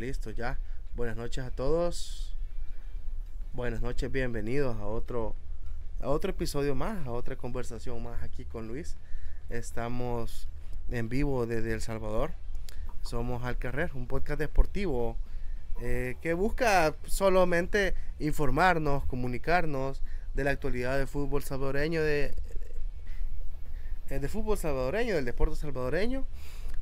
listo, ya. Buenas noches a todos. Buenas noches, bienvenidos a otro a otro episodio más, a otra conversación más aquí con Luis. Estamos en vivo desde El Salvador. Somos Al Carrer, un podcast deportivo eh, que busca solamente informarnos, comunicarnos de la actualidad del fútbol salvadoreño, de, eh, de fútbol salvadoreño, del deporte salvadoreño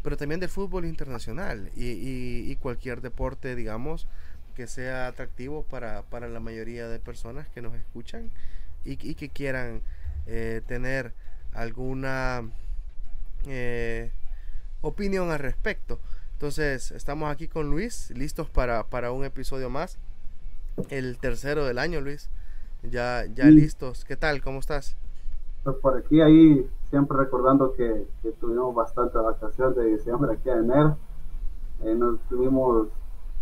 pero también del fútbol internacional y, cualquier deporte, digamos, que sea atractivo para, la mayoría de personas que nos escuchan y, que quieran eh, tener alguna eh, opinión al respecto. Entonces, estamos aquí con Luis, listos para, un episodio más. El tercero del año, Luis. Ya, ya listos. ¿Qué tal? ¿Cómo estás? Pues por aquí, ahí, siempre recordando que, tuvimos bastante vacaciones de diciembre aquí en enero. Eh, nos tuvimos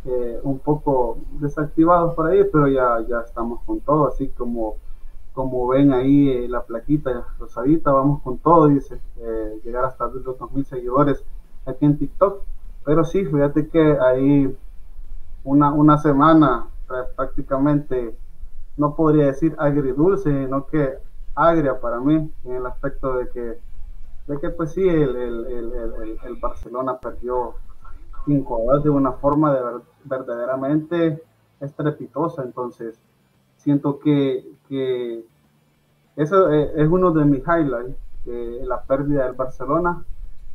eh, un poco desactivados por ahí, pero ya, ya estamos con todo, así como, como ven ahí eh, la plaquita rosadita, vamos con todo, dice, llegar hasta los 2.000 seguidores aquí en TikTok. Pero sí, fíjate que ahí una, una semana prácticamente, no podría decir agridulce, sino que agria para mí en el aspecto de que, de que pues sí, el, el, el, Barcelona perdió 5 a de una forma de verdaderamente estrepitosa. Entonces, siento que, que eso e, es uno de mis highlights, la pérdida del Barcelona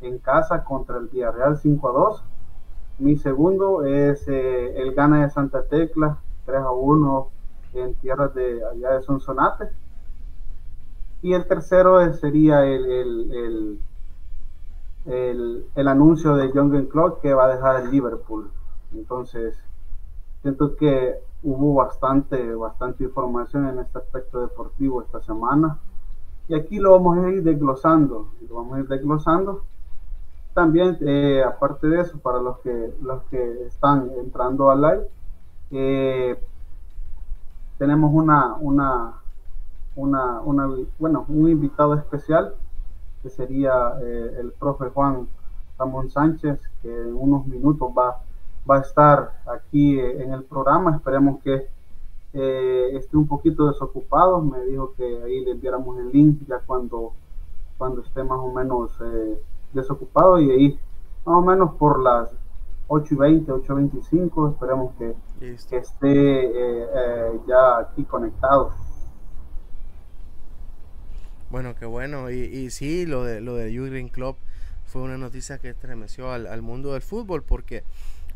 en casa contra el Villarreal 5 a 2. Mi segundo es eh, el gana de Santa Tecla 3 a 1 en tierras de allá de Sonsonate. Y el tercero sería el, el, anuncio de Jürgen Klopp que va a dejar el Liverpool. Entonces, siento que hubo bastante, bastante información en este aspecto deportivo esta semana. Y aquí lo vamos a ir desglosando, lo vamos a ir desglosando. También, eh, aparte de eso, para los que, los que están entrando al live, eh, tenemos una, una, una, una, bueno, un invitado especial que sería eh, el profe Juan Ramón Sánchez, que en unos minutos va, va a estar aquí eh, en el programa. Esperemos que eh, esté un poquito desocupado. Me dijo que ahí le enviáramos el link ya cuando, cuando esté más o menos desocupado y ahí más o menos por las 8 y 20, 8 y 25, esperemos que, que esté ya aquí conectado. Bueno, qué bueno. Y, y sí, lo de, lo de Jürgen Klopp fue una noticia que estremeció al, mundo del fútbol porque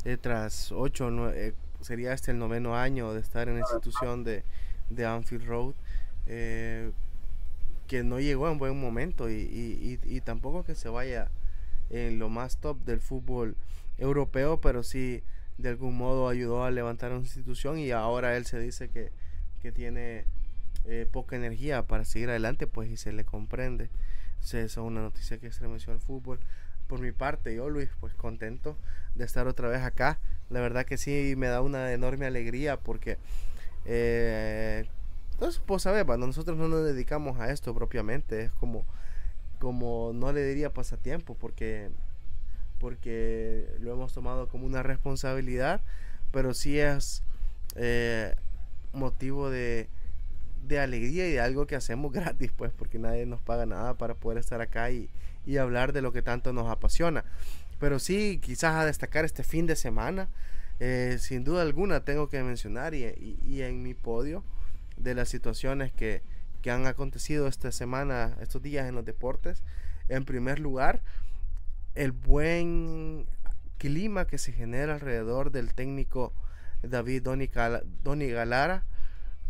eh, tras ocho, eh, sería este el noveno año de estar en la institución de, Anfield Road, eh, que no llegó en buen momento y, y, tampoco que se vaya en lo más top del fútbol europeo, pero sí de algún modo ayudó a levantar una institución y ahora él se dice que, que tiene eh, poca energía para seguir adelante, pues y se le comprende. esa es una noticia que estremeció al fútbol. Por mi parte, yo Luis, pues contento de estar otra vez acá. La verdad que sí me da una enorme alegría porque, eh, entonces, pues sabes, nosotros no nos dedicamos a esto propiamente, es como, como no le diría pasatiempo porque, porque lo hemos tomado como una responsabilidad, pero sí es eh, motivo de, de alegría y de algo que hacemos gratis, pues, porque nadie nos paga nada para poder estar acá y, hablar de lo que tanto nos apasiona. Pero sí, quizás a destacar este fin de semana, eh, sin duda alguna tengo que mencionar y, en mi podio de las situaciones que, que han acontecido esta semana, estos días en los deportes. En primer lugar, el buen clima que se genera alrededor del técnico David Doni Galara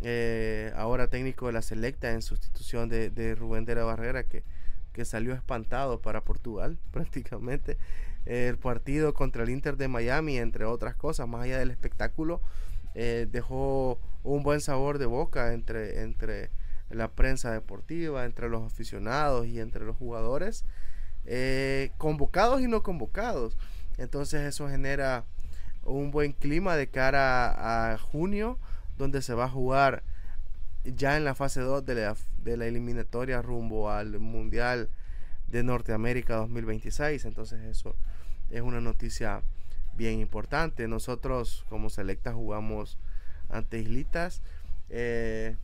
eh, ahora técnico de la selecta en sustitución de, Rubén de la Barrera, que, que, salió espantado para Portugal prácticamente. el partido contra el Inter de Miami, entre otras cosas, más allá del espectáculo, eh, dejó un buen sabor de boca entre, entre la prensa deportiva, entre los aficionados y entre los jugadores, eh, convocados y no convocados. Entonces eso genera un buen clima de cara a junio donde se va a jugar ya en la fase 2 de la, de la eliminatoria rumbo al Mundial de Norteamérica 2026. Entonces eso es una noticia bien importante. Nosotros como selecta jugamos ante Islitas, eh,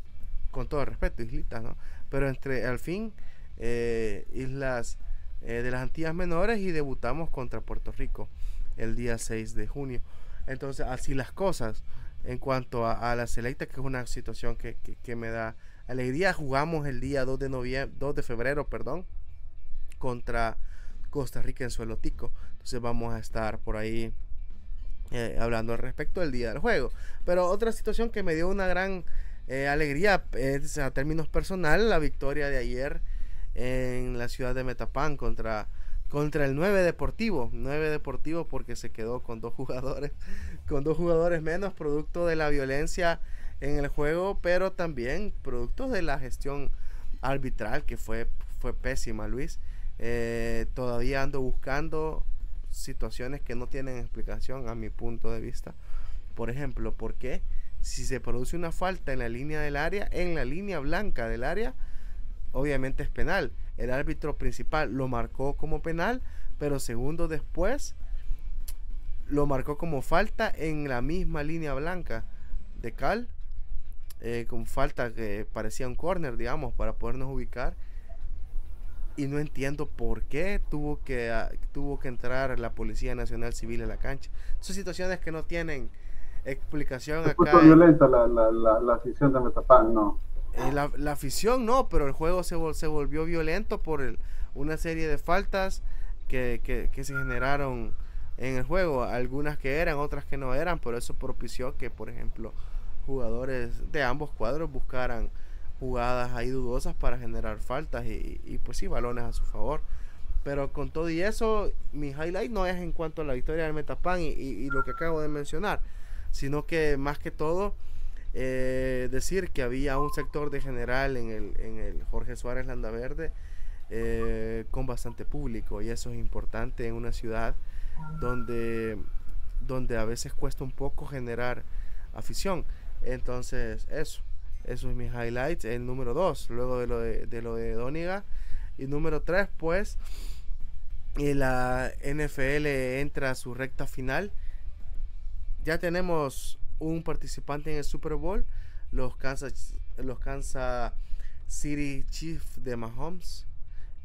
con todo respeto, Islitas, ¿no? Pero entre al fin, eh, Islas de las Antillas Menores y debutamos contra Puerto Rico el día 6 de junio. Entonces, así las cosas en cuanto a, la selecta, que es una situación que, me da alegría. Jugamos el día 2 de, noviembre, 2 de febrero perdón, contra Costa Rica en suelo tico. Entonces vamos a estar por ahí eh, hablando al respecto del día del juego. Pero otra situación que me dio una gran eh, alegría es a términos personal la victoria de ayer en la ciudad de Metapán contra contra el 9 Deportivo. 9 Deportivo porque se quedó con dos jugadores, con dos jugadores menos, producto de la violencia en el juego, pero también producto de la gestión arbitral que fue, fue pésima, Luis. Eh, todavía ando buscando situaciones que no tienen explicación a mi punto de vista. Por ejemplo, ¿por qué? Si se produce una falta en la línea del área, en la línea blanca del área, obviamente es penal el árbitro principal lo marcó como penal, pero segundo después lo marcó como falta en la misma línea blanca de Cal, eh, con falta que parecía un corner, digamos, para podernos ubicar. Y no entiendo por qué tuvo que, ah, tuvo que entrar la Policía Nacional Civil en la cancha. Son situaciones que no tienen explicación acá. violenta la, la, la, la de Metapán, no. Eh, la, afición no, pero el juego se, se volvió violento por el, una serie de faltas que, que, se generaron en el juego. Algunas que eran, otras que no eran, pero eso propició que, por ejemplo, jugadores de ambos cuadros buscaran jugadas ahí dudosas para generar faltas y, y pues sí, balones a su favor. Pero con todo y eso, mi highlight no es en cuanto a la victoria del Metapan y, y lo que acabo de mencionar, sino que más que todo eh, decir que había un sector de general en el, en el Jorge Suárez Landaverde eh, con bastante público y eso es importante en una ciudad donde, donde a veces cuesta un poco generar afición. Entonces, eso, eso es mi highlights. El número 2, luego de lo de, de lo de Doniga. Y número 3, pues, y la NFL entra a su recta final. Ya tenemos un participante en el Super Bowl, los Kansas, los Kansas City Chiefs de Mahomes,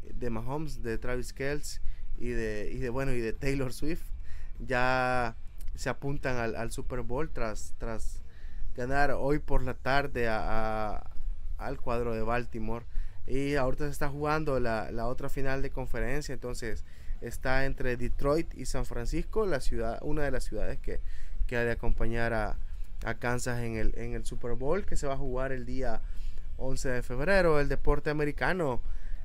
de Mahomes, de Travis Kelce y de, y de bueno y de Taylor Swift ya se apuntan al, Super Bowl tras, tras ganar hoy por la tarde a, al cuadro de Baltimore. Y ahorita se está jugando la, la, otra final de conferencia, entonces está entre Detroit y San Francisco, la ciudad, una de las ciudades que, que ha de acompañar a, a Kansas en el, en el Super Bowl que se va a jugar el día 11 de febrero. El deporte americano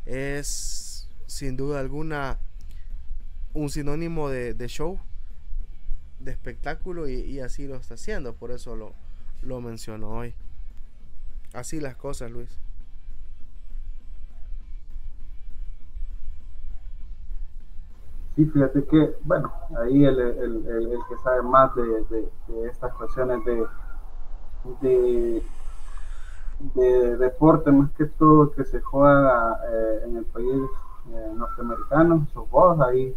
es sin duda alguna un sinónimo de, show, de espectáculo y, así lo está haciendo. Por eso lo, lo menciono hoy. Así las cosas, Luis. Sí, fíjate que, bueno, ahí el, el, el, que sabe más de, de, estas cuestiones de, de, de, deporte, más que todo que se juega eh, en el país eh, norteamericano, sos vos, ahí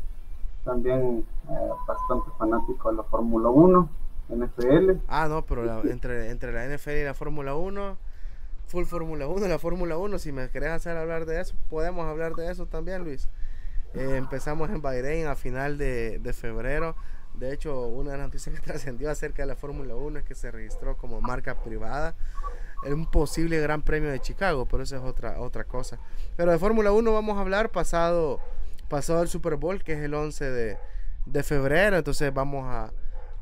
también eh, bastante fanático de la Fórmula 1, NFL. Ah, no, pero entre, entre la NFL y la Fórmula 1, full Fórmula 1, la Fórmula 1, si me querés hacer hablar de eso, podemos hablar de eso también, Luis. Eh, empezamos en Bahrein a final de, febrero. De hecho, una de las noticias que trascendió acerca de la Fórmula 1 es que se registró como marca privada un posible Gran Premio de Chicago, pero eso es otra, otra cosa. Pero de Fórmula 1 vamos a hablar pasado, pasado el Super Bowl, que es el 11 de, febrero. Entonces vamos a,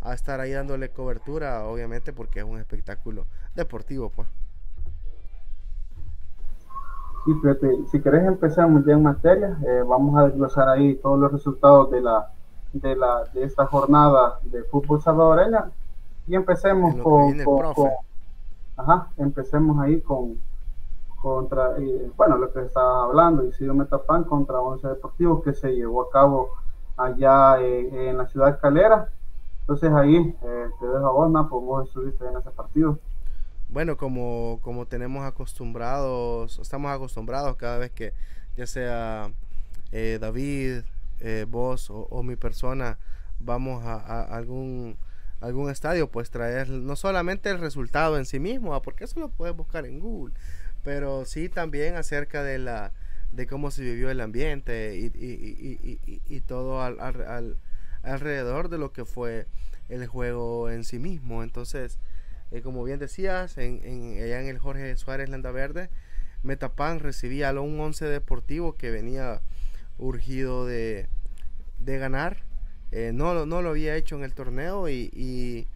a estar ahí dándole cobertura, obviamente, porque es un espectáculo deportivo, pues. Sí, fíjate, si querés empezamos ya en materia, eh, vamos a desglosar ahí todos los resultados de la de la de esta jornada de fútbol salvadoreña. Y empecemos con, ajá, empecemos ahí con contra eh, bueno lo que estaba hablando Isidro Metapan contra Once Deportivos que se llevó a cabo allá eh, en la ciudad Calera. Entonces ahí te dejo a vos, pues vos estuviste en ese partido bueno, como, como tenemos acostumbrados, estamos acostumbrados cada vez que ya sea eh, David, eh, vos o, mi persona vamos a, algún algún estadio, pues traer no solamente el resultado en sí mismo, porque eso lo puedes buscar en Google, pero sí también acerca de la de cómo se vivió el ambiente y, y, todo al, alrededor de lo que fue el juego en sí mismo. Entonces, eh, como bien decías, allá en el Jorge Suárez Landa Verde, Metapan recibía a un once deportivo que venía urgido de, ganar. Eh, no, no lo había hecho en el torneo y,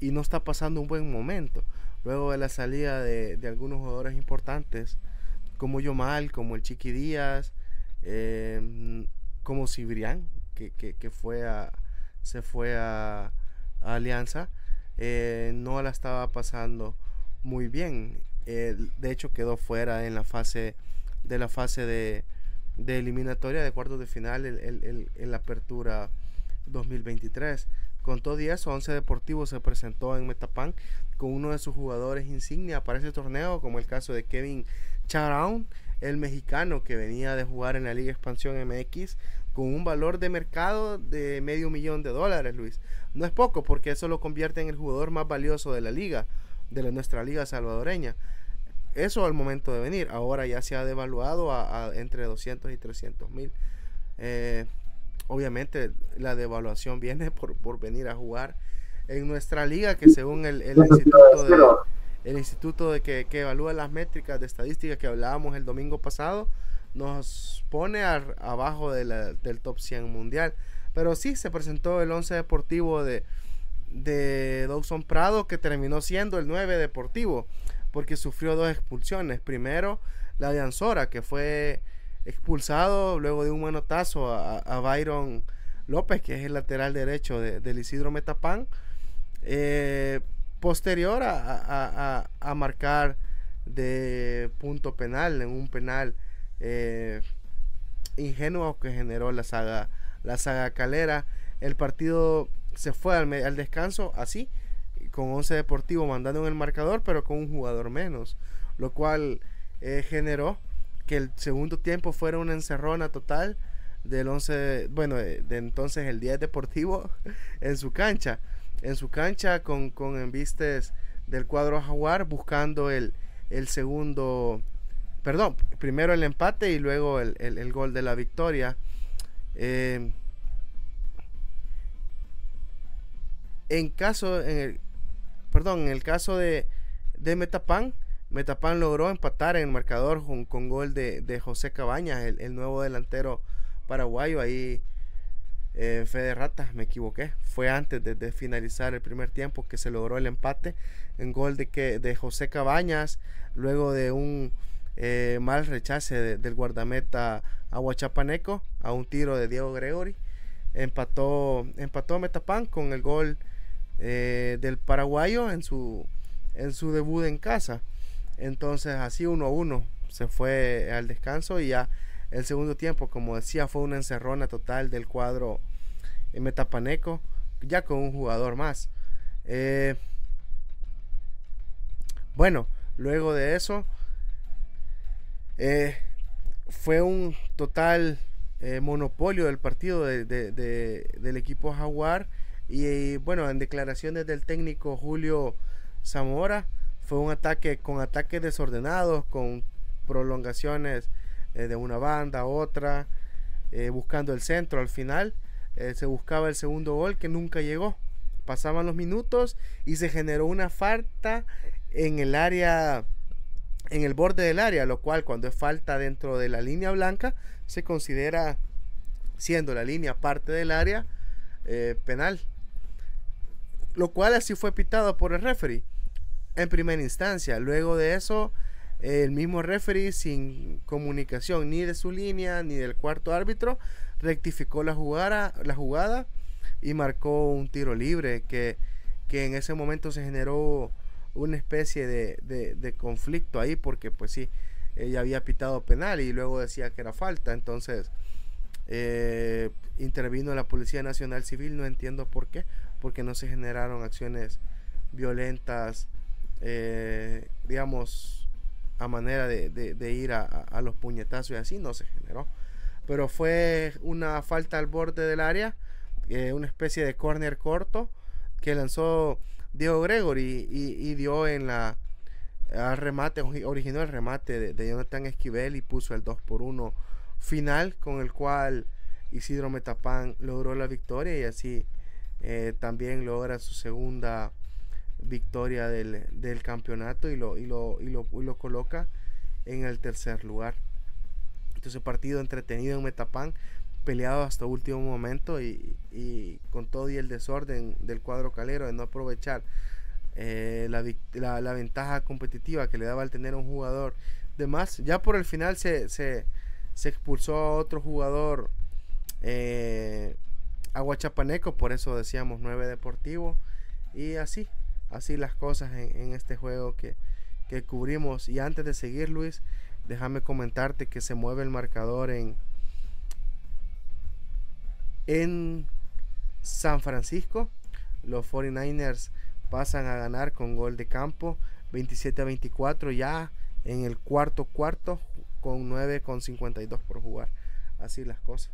no está pasando un buen momento. Luego de la salida de, algunos jugadores importantes, como Yomal, como el Chiqui Díaz, eh, como Cibrián, que, fue se fue a, Alianza, eh, no la estaba pasando muy bien. de hecho, quedó fuera en la fase de la fase de, de eliminatoria de cuartos de final en la apertura 2023. Con todo y eso, Once Deportivo se presentó en Metapan con uno de sus jugadores insignia para ese torneo, como el caso de Kevin Charaun, el mexicano que venía de jugar en la Liga Expansión MX con un valor de mercado de medio millón de dólares, Luis. No es poco porque eso lo convierte en el jugador más valioso de la liga, de la, nuestra liga salvadoreña. Eso al momento de venir. Ahora ya se ha devaluado a, entre 200 y 300 mil. Eh, obviamente la devaluación viene por, por venir a jugar en nuestra liga que según el, el instituto de, el instituto de que, que, evalúa las métricas de estadística que hablábamos el domingo pasado nos pone abajo del top 100 mundial. Pero sí, se presentó el 11 deportivo de, de Dawson Prado, que terminó siendo el 9 deportivo, porque sufrió dos expulsiones. Primero, la de Anzora, que fue expulsado luego de un manotazo a, Byron López, que es el lateral derecho de, del Isidro Metapán. Eh, posterior a, a, marcar de punto penal, en un penal eh, ingenuo que generó la saga, la saga calera. El partido se fue al, descanso así, con 11 Deportivo mandando en el marcador, pero con un jugador menos, lo cual eh, generó que el segundo tiempo fuera una encerrona total del 11, bueno, de, entonces el 10 Deportivo en su cancha, en su cancha con, con del cuadro Jaguar buscando el, el segundo perdón, primero el empate y luego el, gol de la victoria. Eh, en caso, en el, perdón, en el caso de, de Metapan, Metapan logró empatar en el marcador con, gol de, José Cabañas, el, nuevo delantero paraguayo. Ahí, eh, Fede Ratas, me equivoqué. Fue antes de, finalizar el primer tiempo que se logró el empate en gol de, que, de José Cabañas, luego de un eh, mal rechace del guardameta Aguachapaneco a un tiro de Diego Gregory. Empató, empató Metapan con el gol eh, del paraguayo en su, en su debut en casa. Entonces así uno a uno se fue al descanso y ya el segundo tiempo, como decía, fue una encerrona total del cuadro en Metapaneco, ya con un jugador más. Eh, bueno, luego de eso, eh, fue un total eh, monopolio del partido del equipo Jaguar. Y bueno, en declaraciones del técnico Julio Zamora, fue un ataque con ataques desordenados, con prolongaciones eh, de una banda a otra, buscando el centro. Al final se buscaba el segundo gol que nunca llegó. Pasaban los minutos y se generó una falta en el área en el borde del área, lo cual cuando es falta dentro de la línea blanca se considera siendo la línea parte del área eh, penal. Lo cual así fue pitado por el referee en primera instancia. Luego de eso, el mismo referee sin comunicación ni de su línea ni del cuarto árbitro rectificó la jugada, la jugada y marcó un tiro libre que, que en ese momento se generó una especie de, conflicto ahí porque pues sí, ella había pitado penal y luego decía que era falta, entonces eh, intervino la Policía Nacional Civil, no entiendo por qué, porque no se generaron acciones violentas, eh, digamos, a manera de, ir a, a, los puñetazos y así, no se generó. Pero fue una falta al borde del área eh, una especie de corner corto que lanzó Diego Gregory y, dio en la al remate, originó el remate de, Jonathan Esquivel y puso el 2 por 1 final con el cual Isidro Metapán logró la victoria y así eh, también logra su segunda victoria del, campeonato y lo, y, lo, y, lo, y lo coloca en el tercer lugar. Entonces partido entretenido en Metapán, peleado hasta último momento y, con todo y el desorden del cuadro calero de no aprovechar eh, la, ventaja competitiva que le daba al tener un jugador de más. Ya por el final se, expulsó a otro jugador eh, Aguachapaneco, por eso decíamos 9 Deportivo. Y así, así las cosas en, este juego que, que cubrimos. Y antes de seguir, Luis, déjame comentarte que se mueve el marcador en, en San Francisco. Los 49ers pasan a ganar con gol de campo 27 a 24 ya en el cuarto cuarto con 9 con 52 por jugar. Así las cosas.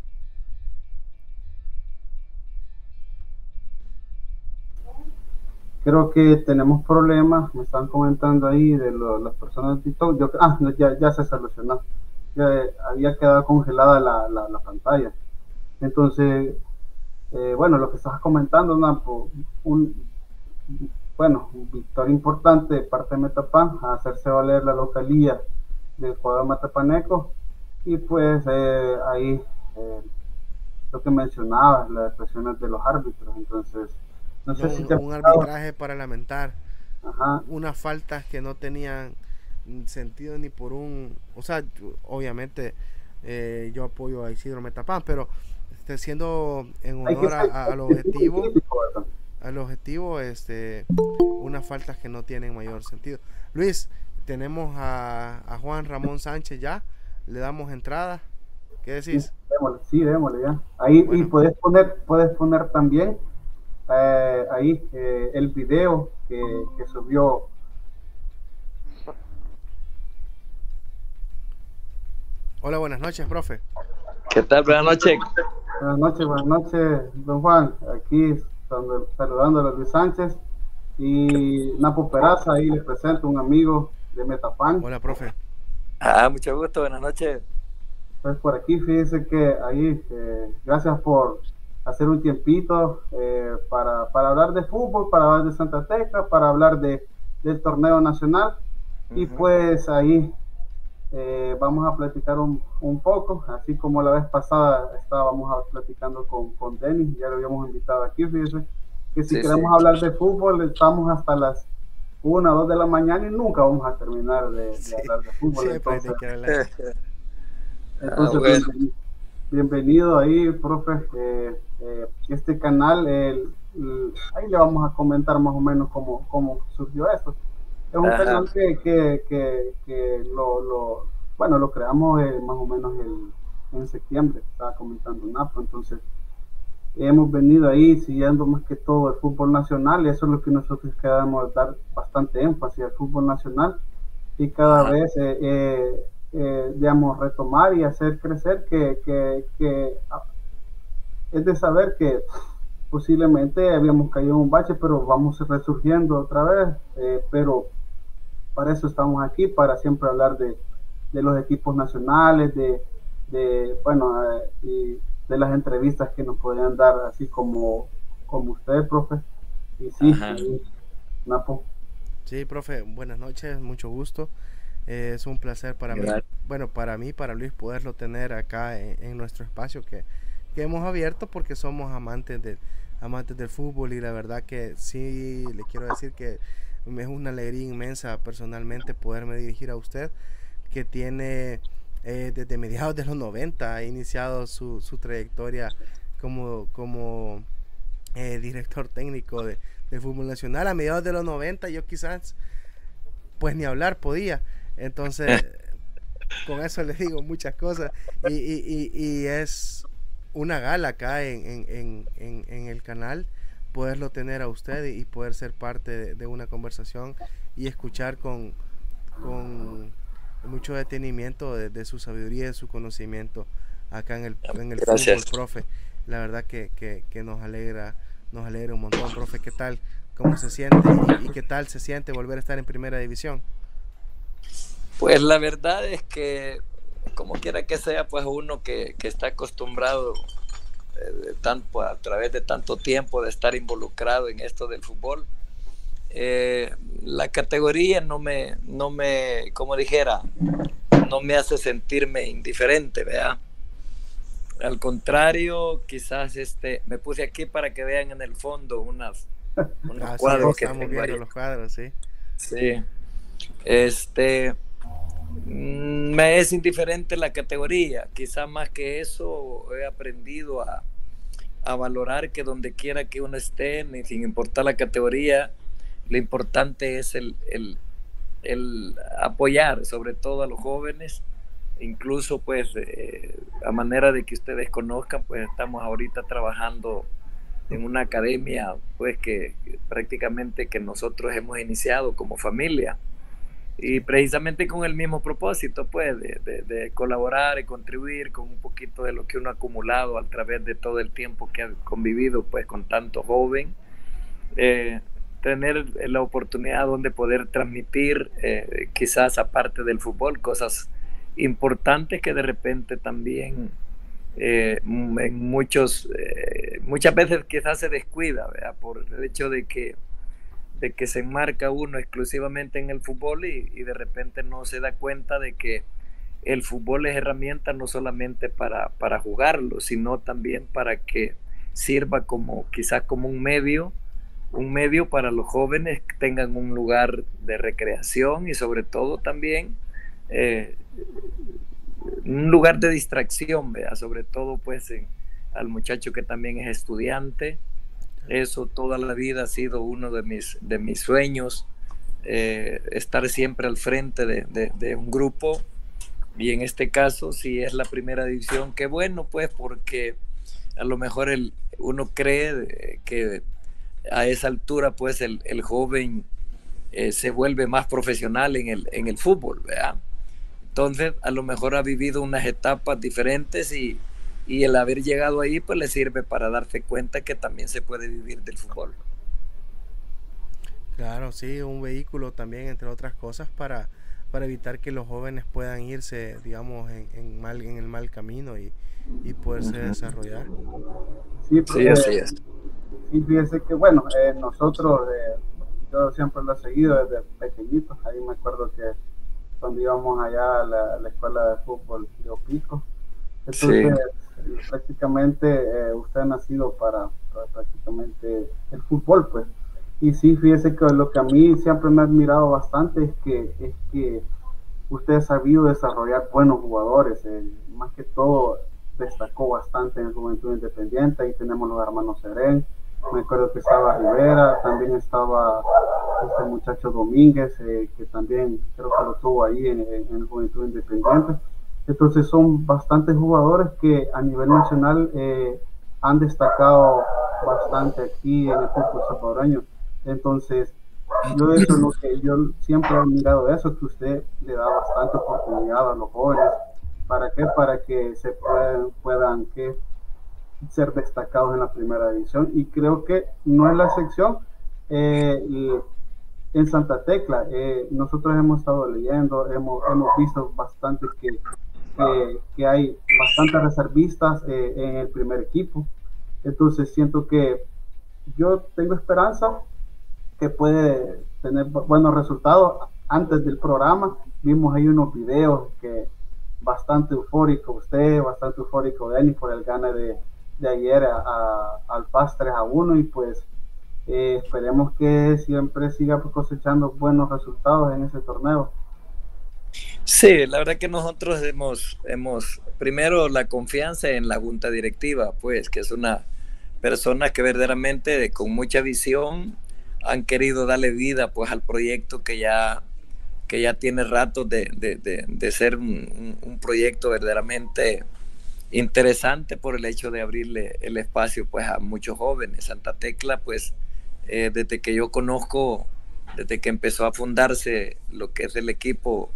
Creo que tenemos problemas, me están comentando ahí de las personas de TikTok. Yo, ah, ya, ya se solucionó. Ya había quedado congelada la, la, pantalla. Entonces, eh, bueno, lo que estabas comentando, Napo, un, bueno, victoria importante de parte de Metapan, a hacerse valer la localía del jugador Matapaneco. Y pues eh, ahí eh, lo que mencionabas, las expresiones de los árbitros. Entonces, no sé un, si un arbitraje para lamentar. Unas faltas que no tenían sentido ni por un. O sea, obviamente eh, yo apoyo a Isidro Metapán, pero este, siendo en honor al objetivo, al objetivo, este, unas faltas que no tienen mayor sentido. Luis, tenemos a, Juan Ramón Sánchez ya, le damos entrada. ¿Qué decís? Sí, démosle, ya. Ahí y puedes poner, puedes poner también eh, ahí eh, el video que, subió. Hola, buenas noches, profe. ¿Qué tal? Buenas noches. Buenas noches, buenas noches, don Juan. Aquí saludando a Luis Sánchez y Napo Peraza. Ahí les presento un amigo de Metafan. Hola, profe. Ah, mucho gusto, buenas noches. Pues por aquí, fíjense que ahí, eh, gracias por hacer un tiempito eh, para, para, hablar de fútbol, para hablar de Santa Tecla, para hablar de, del torneo nacional. Y pues ahí eh, vamos a platicar un, un, poco, así como la vez pasada estábamos platicando con, con Denis, ya lo habíamos invitado aquí, fíjese, que si queremos hablar de fútbol, estamos hasta las 1 o 2 de la mañana y nunca vamos a terminar de, hablar de fútbol. entonces, entonces ah, bienvenido ahí, profe. Eh, eh, este canal, el, ahí le vamos a comentar más o menos cómo, cómo surgió esto. Es un canal que, que, que, lo, lo, bueno, lo creamos eh, más o menos el, en septiembre, estaba comentando Napo, entonces hemos venido ahí siguiendo más que todo el fútbol nacional y eso es lo que nosotros queremos dar bastante énfasis al fútbol nacional y cada vez eh, eh, digamos, retomar y hacer crecer, que, que, ah, es de saber que posiblemente habíamos caído en un bache, pero vamos resurgiendo otra vez, eh, pero para eso estamos aquí, para siempre hablar de, de los equipos nacionales, de, de bueno, eh, y de las entrevistas que nos podrían dar, así como, como usted, profe. Y sí, Napo. Sí, profe, buenas noches, mucho gusto es un placer para mí, bueno, para mí, para Luis, poderlo tener acá en, nuestro espacio que, hemos abierto porque somos amantes, de, amantes del fútbol y la verdad que sí, le quiero decir que es una alegría inmensa personalmente poderme dirigir a usted que tiene eh, desde mediados de los 90 ha iniciado su, su trayectoria como, como eh, director técnico de, del fútbol nacional. A mediados de los 90 yo quizás pues ni hablar podía entonces, con eso les digo muchas cosas. Y, y, y, es una gala acá en, en, en, el canal poderlo tener a usted y poder ser parte de, una conversación y escuchar con, con mucho detenimiento de, su sabiduría y de su conocimiento acá en el, en el fútbol, profe. la verdad que, que, nos alegra, nos alegra un montón, profe, ¿qué tal? ¿Cómo se siente y, qué tal se siente volver a estar en primera división? Pues la verdad es que como quiera que sea, pues uno que, que está acostumbrado eh, tanto, a través de tanto tiempo de estar involucrado en esto del fútbol, eh, la categoría no me, no me, como dijera, no me hace sentirme indiferente, ¿vea? Al contrario, quizás este, me puse aquí para que vean en el fondo unas, unos ah, cuadros que estamos viendo los cuadros, sí. Sí. Este, me es indiferente la categoría, quizás más que eso he aprendido a, a valorar que donde quiera que uno esté, sin importar la categoría, lo importante es el, el, apoyar sobre todo a los jóvenes, incluso pues eh, a manera de que ustedes conozcan, pues estamos ahorita trabajando en una academia pues que prácticamente que nosotros hemos iniciado como familia y precisamente con el mismo propósito pues de, colaborar y contribuir con un poquito de lo que uno ha acumulado a través de todo el tiempo que ha convivido pues con tanto joven eh, tener la oportunidad donde poder transmitir eh, quizás aparte del fútbol cosas importantes que de repente también eh, en muchos muchas veces quizás se descuida por el hecho de que de que se enmarca uno exclusivamente en el fútbol y, y, de repente no se da cuenta de que el fútbol es herramienta no solamente para, para jugarlo, sino también para que sirva como quizás como un medio un medio para los jóvenes que tengan un lugar de recreación y sobre todo también eh, un lugar de distracción, vea, sobre todo pues al muchacho que también es estudiante. Eso toda la vida ha sido uno de mis, de mis sueños, eh, estar siempre al frente de, un grupo y en este caso si es la primera división, qué bueno pues porque a lo mejor el, uno cree que a esa altura, pues el, joven eh, se vuelve más profesional en el, en el fútbol, ¿verdad? Entonces, a lo mejor ha vivido unas etapas diferentes y, el haber llegado ahí, pues le sirve para darse cuenta que también se puede vivir del fútbol. Claro, sí, un vehículo también, entre otras cosas, para, para evitar que los jóvenes puedan irse, digamos, en, mal, en el mal camino y, y poderse desarrollar. Sí, así es. Y fíjense que, bueno, eh, nosotros, eh, yo siempre lo he seguido desde pequeñito. Ahí me acuerdo que cuando íbamos allá a la, escuela de fútbol de Pico, entonces prácticamente eh, usted ha nacido para, prácticamente el fútbol, pues. Y sí, fíjese que lo que a mí siempre me ha admirado bastante es que, es que usted ha sabido desarrollar buenos jugadores, más que todo destacó bastante en Juventud Independiente, ahí tenemos los hermanos Seren, me acuerdo que estaba Rivera, también estaba este muchacho Domínguez, eh, que también creo que lo tuvo ahí en, el Juventud Independiente. Entonces son bastantes jugadores que a nivel nacional eh, han destacado bastante aquí en el fútbol salvadoreño. Entonces, yo eso es lo que yo siempre he mirado eso, que usted le da bastante oportunidad a los jóvenes. ¿Para qué? Para que se puedan, puedan que ser destacados en la primera división y creo que no es la excepción. Eh, en Santa Tecla, eh, nosotros hemos estado leyendo, hemos, hemos visto bastante que, que, hay bastantes reservistas eh, en el primer equipo. Entonces siento que yo tengo esperanza que puede tener buenos resultados. Antes del programa vimos ahí unos videos que bastante eufórico usted, bastante eufórico Denis por el gane de, de ayer al PAS 3 a 1 y pues eh, esperemos que siempre siga cosechando buenos resultados en ese torneo. Sí, la verdad que nosotros hemos, hemos primero la confianza en la junta directiva, pues que es una persona que verdaderamente con mucha visión han querido darle vida pues al proyecto que ya que ya tiene rato de, de, ser un, un, proyecto verdaderamente interesante por el hecho de abrirle el espacio pues a muchos jóvenes. Santa Tecla pues eh, desde que yo conozco, desde que empezó a fundarse lo que es el equipo,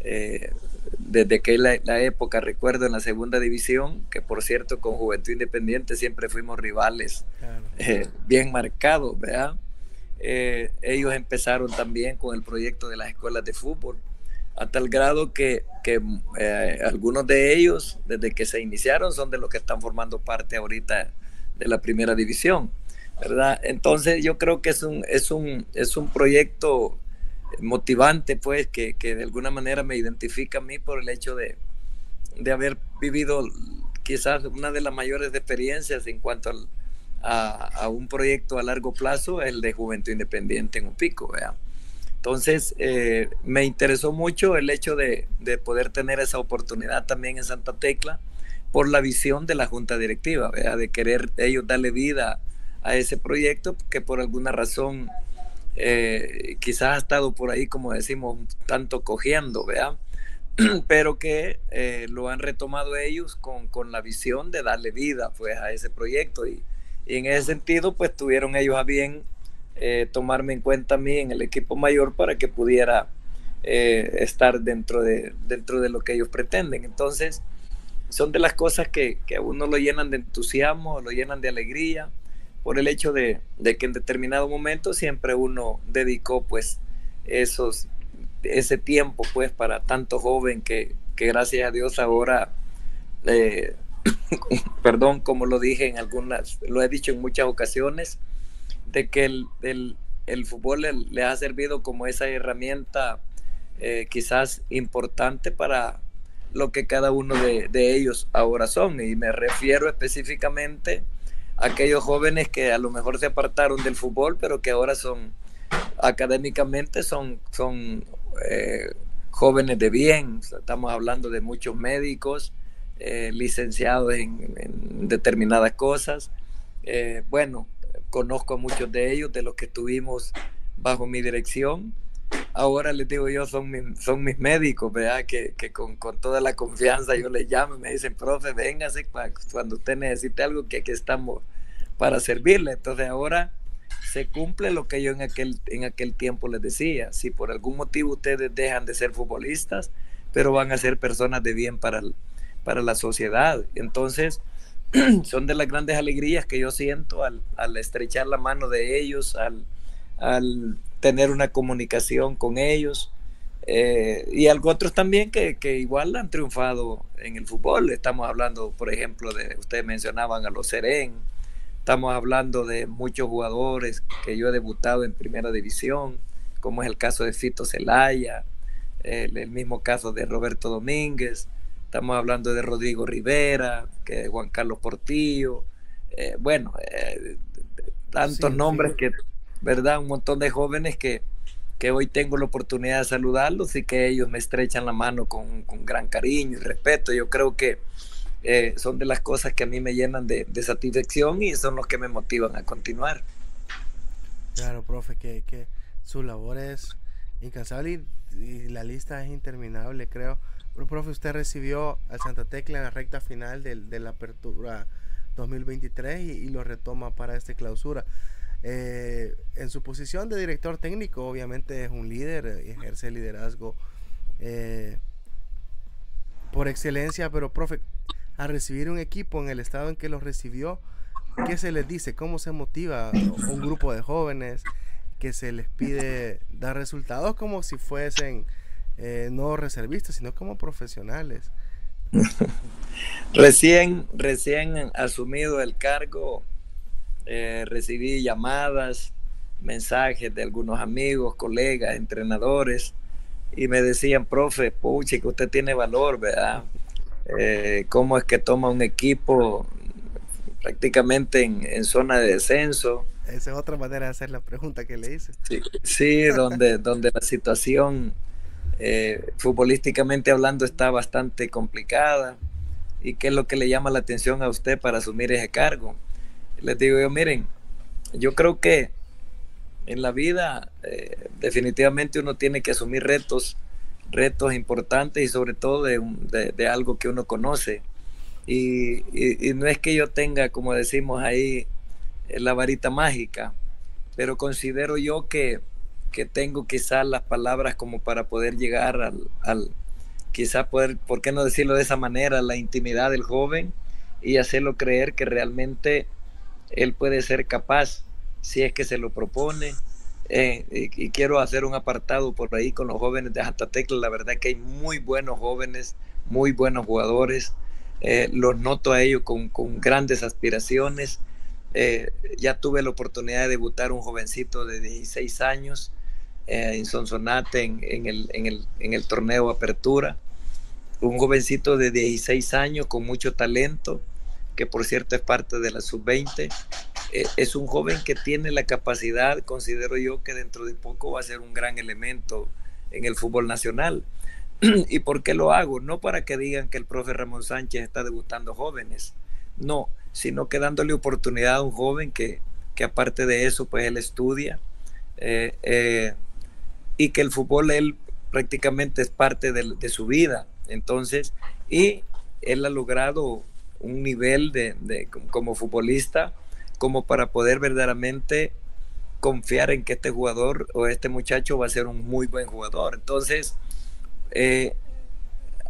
eh, desde que la, la, época, recuerdo en la segunda división, que por cierto con Juventud Independiente siempre fuimos rivales eh, bien marcados, ¿verdad? Eh, ellos empezaron también con el proyecto de las escuelas de fútbol, a tal grado que, que eh, algunos de ellos, desde que se iniciaron, son de los que están formando parte ahorita de la primera división, ¿verdad? Entonces yo creo que es un, es un, es un proyecto motivante, pues, que, que, de alguna manera me identifica a mí por el hecho de, de haber vivido quizás una de las mayores experiencias en cuanto a, a, un proyecto a largo plazo, el de Juventud Independiente en un pico, Entonces, eh, me interesó mucho el hecho de, de, poder tener esa oportunidad también en Santa Tecla por la visión de la junta directiva, de querer ellos darle vida a ese proyecto que por alguna razón eh, quizás ha estado por ahí, como decimos, tanto cogiendo, ¿verdad? Pero que eh, lo han retomado ellos con, con, la visión de darle vida pues, a ese proyecto y, en ese sentido pues tuvieron ellos a bien eh, tomarme en cuenta a mí en el equipo mayor para que pudiera estar dentro de, dentro de lo que ellos pretenden. Entonces, son de las cosas que, que a uno lo llenan de entusiasmo, lo llenan de alegría por el hecho de, que en determinado momento siempre uno dedicó pues esos, ese tiempo pues para tanto joven que, gracias a Dios ahora, eh, perdón, como lo dije en algunas, lo he dicho en muchas ocasiones, de que el, fútbol le, ha servido como esa herramienta eh, quizás importante para lo que cada uno de ellos ahora son. Y me refiero específicamente aquellos jóvenes que a lo mejor se apartaron del fútbol, pero que ahora son académicamente son, son eh, jóvenes de bien. Estamos hablando de muchos médicos, eh, licenciados en, determinadas cosas. Eh, bueno, conozco a muchos de ellos, de los que estuvimos bajo mi dirección. Ahora les digo yo, son, son mis médicos, ¿verdad? Que, que con, con, toda la confianza yo les llamo y me dicen, profe, véngase cuando usted necesite algo, que aquí estamos para servirle. Entonces ahora se cumple lo que yo en aquel, en aquel tiempo les decía. Si por algún motivo ustedes dejan de ser futbolistas, pero van a ser personas de bien para, para la sociedad. Entonces, son de las grandes alegrías que yo siento al, al estrechar la mano de ellos, al, al tener una comunicación con ellos. Eh, y algo otros también que, que, igual han triunfado en el fútbol. Estamos hablando, por ejemplo, de, ustedes mencionaban a los Seren, estamos hablando de muchos jugadores que yo he debutado en primera división, como es el caso de Fito Celaya, el, el mismo caso de Roberto Domínguez, estamos hablando de Rodrigo Rivera, que Juan Carlos Portillo, eh, bueno, eh, tantos nombres que ¿verdad? Un montón de jóvenes que, que hoy tengo la oportunidad de saludarlos y que ellos me estrechan la mano con, con gran cariño y respeto. Yo creo que eh, son de las cosas que a mí me llenan de, de, satisfacción y son los que me motivan a continuar. Claro, profe, que, que su labor es incansable y, y, la lista es interminable, creo. Pero, profe, usted recibió al Santa Tecla en la recta final de, de la apertura 2023 y, y, lo retoma para esta clausura. Eh, en su posición de director técnico, obviamente es un líder, ejerce liderazgo eh, por excelencia, pero profe, a recibir un equipo en el estado en que lo recibió, ¿qué se les dice? ¿Cómo se motiva un grupo de jóvenes que se les pide dar resultados como si fuesen eh, no reservistas, sino como profesionales? recién, recién asumido el cargo, eh, recibí llamadas, mensajes de algunos amigos, colegas, entrenadores, y me decían, profe, puche, que usted tiene valor, ¿verdad? Eh, ¿Cómo es que toma un equipo prácticamente en, zona de descenso? Esa es otra manera de hacer la pregunta que le hice. Sí, sí donde, donde la situación eh, futbolísticamente hablando está bastante complicada. ¿Y qué es lo que le llama la atención a usted para asumir ese cargo? Les digo yo, miren, yo creo que en la vida eh, definitivamente uno tiene que asumir retos, retos importantes y sobre todo de, algo que uno conoce. Y, no es que yo tenga, como decimos ahí, eh, la varita mágica, pero considero yo que, que tengo quizás las palabras como para poder llegar al, al quizá poder, ¿por qué no decirlo de esa manera? La intimidad del joven y hacerlo creer que realmente él puede ser capaz si es que se lo propone. Eh, y, quiero hacer un apartado por ahí con los jóvenes de Santa Tecla. La verdad que hay muy buenos jóvenes, muy buenos jugadores. Eh, los noto a ellos con, con grandes aspiraciones. Eh, ya tuve la oportunidad de debutar un jovencito de 16 años en Sonsonate en, el, en, el, en el torneo Apertura. Un jovencito de 16 años con mucho talento que por cierto es parte de la sub-20. Eh, es un joven que tiene la capacidad, considero yo, que dentro de poco va a ser un gran elemento en el fútbol nacional. ¿Y por qué lo hago? No para que digan que el profe Ramón Sánchez está debutando jóvenes, no, sino que dándole oportunidad a un joven que, que aparte de eso, pues él estudia eh, eh, y que el fútbol él prácticamente es parte de, de su vida. Entonces, y él ha logrado un nivel de, como futbolista como para poder verdaderamente confiar en que este jugador o este muchacho va a ser un muy buen jugador. Entonces, eh,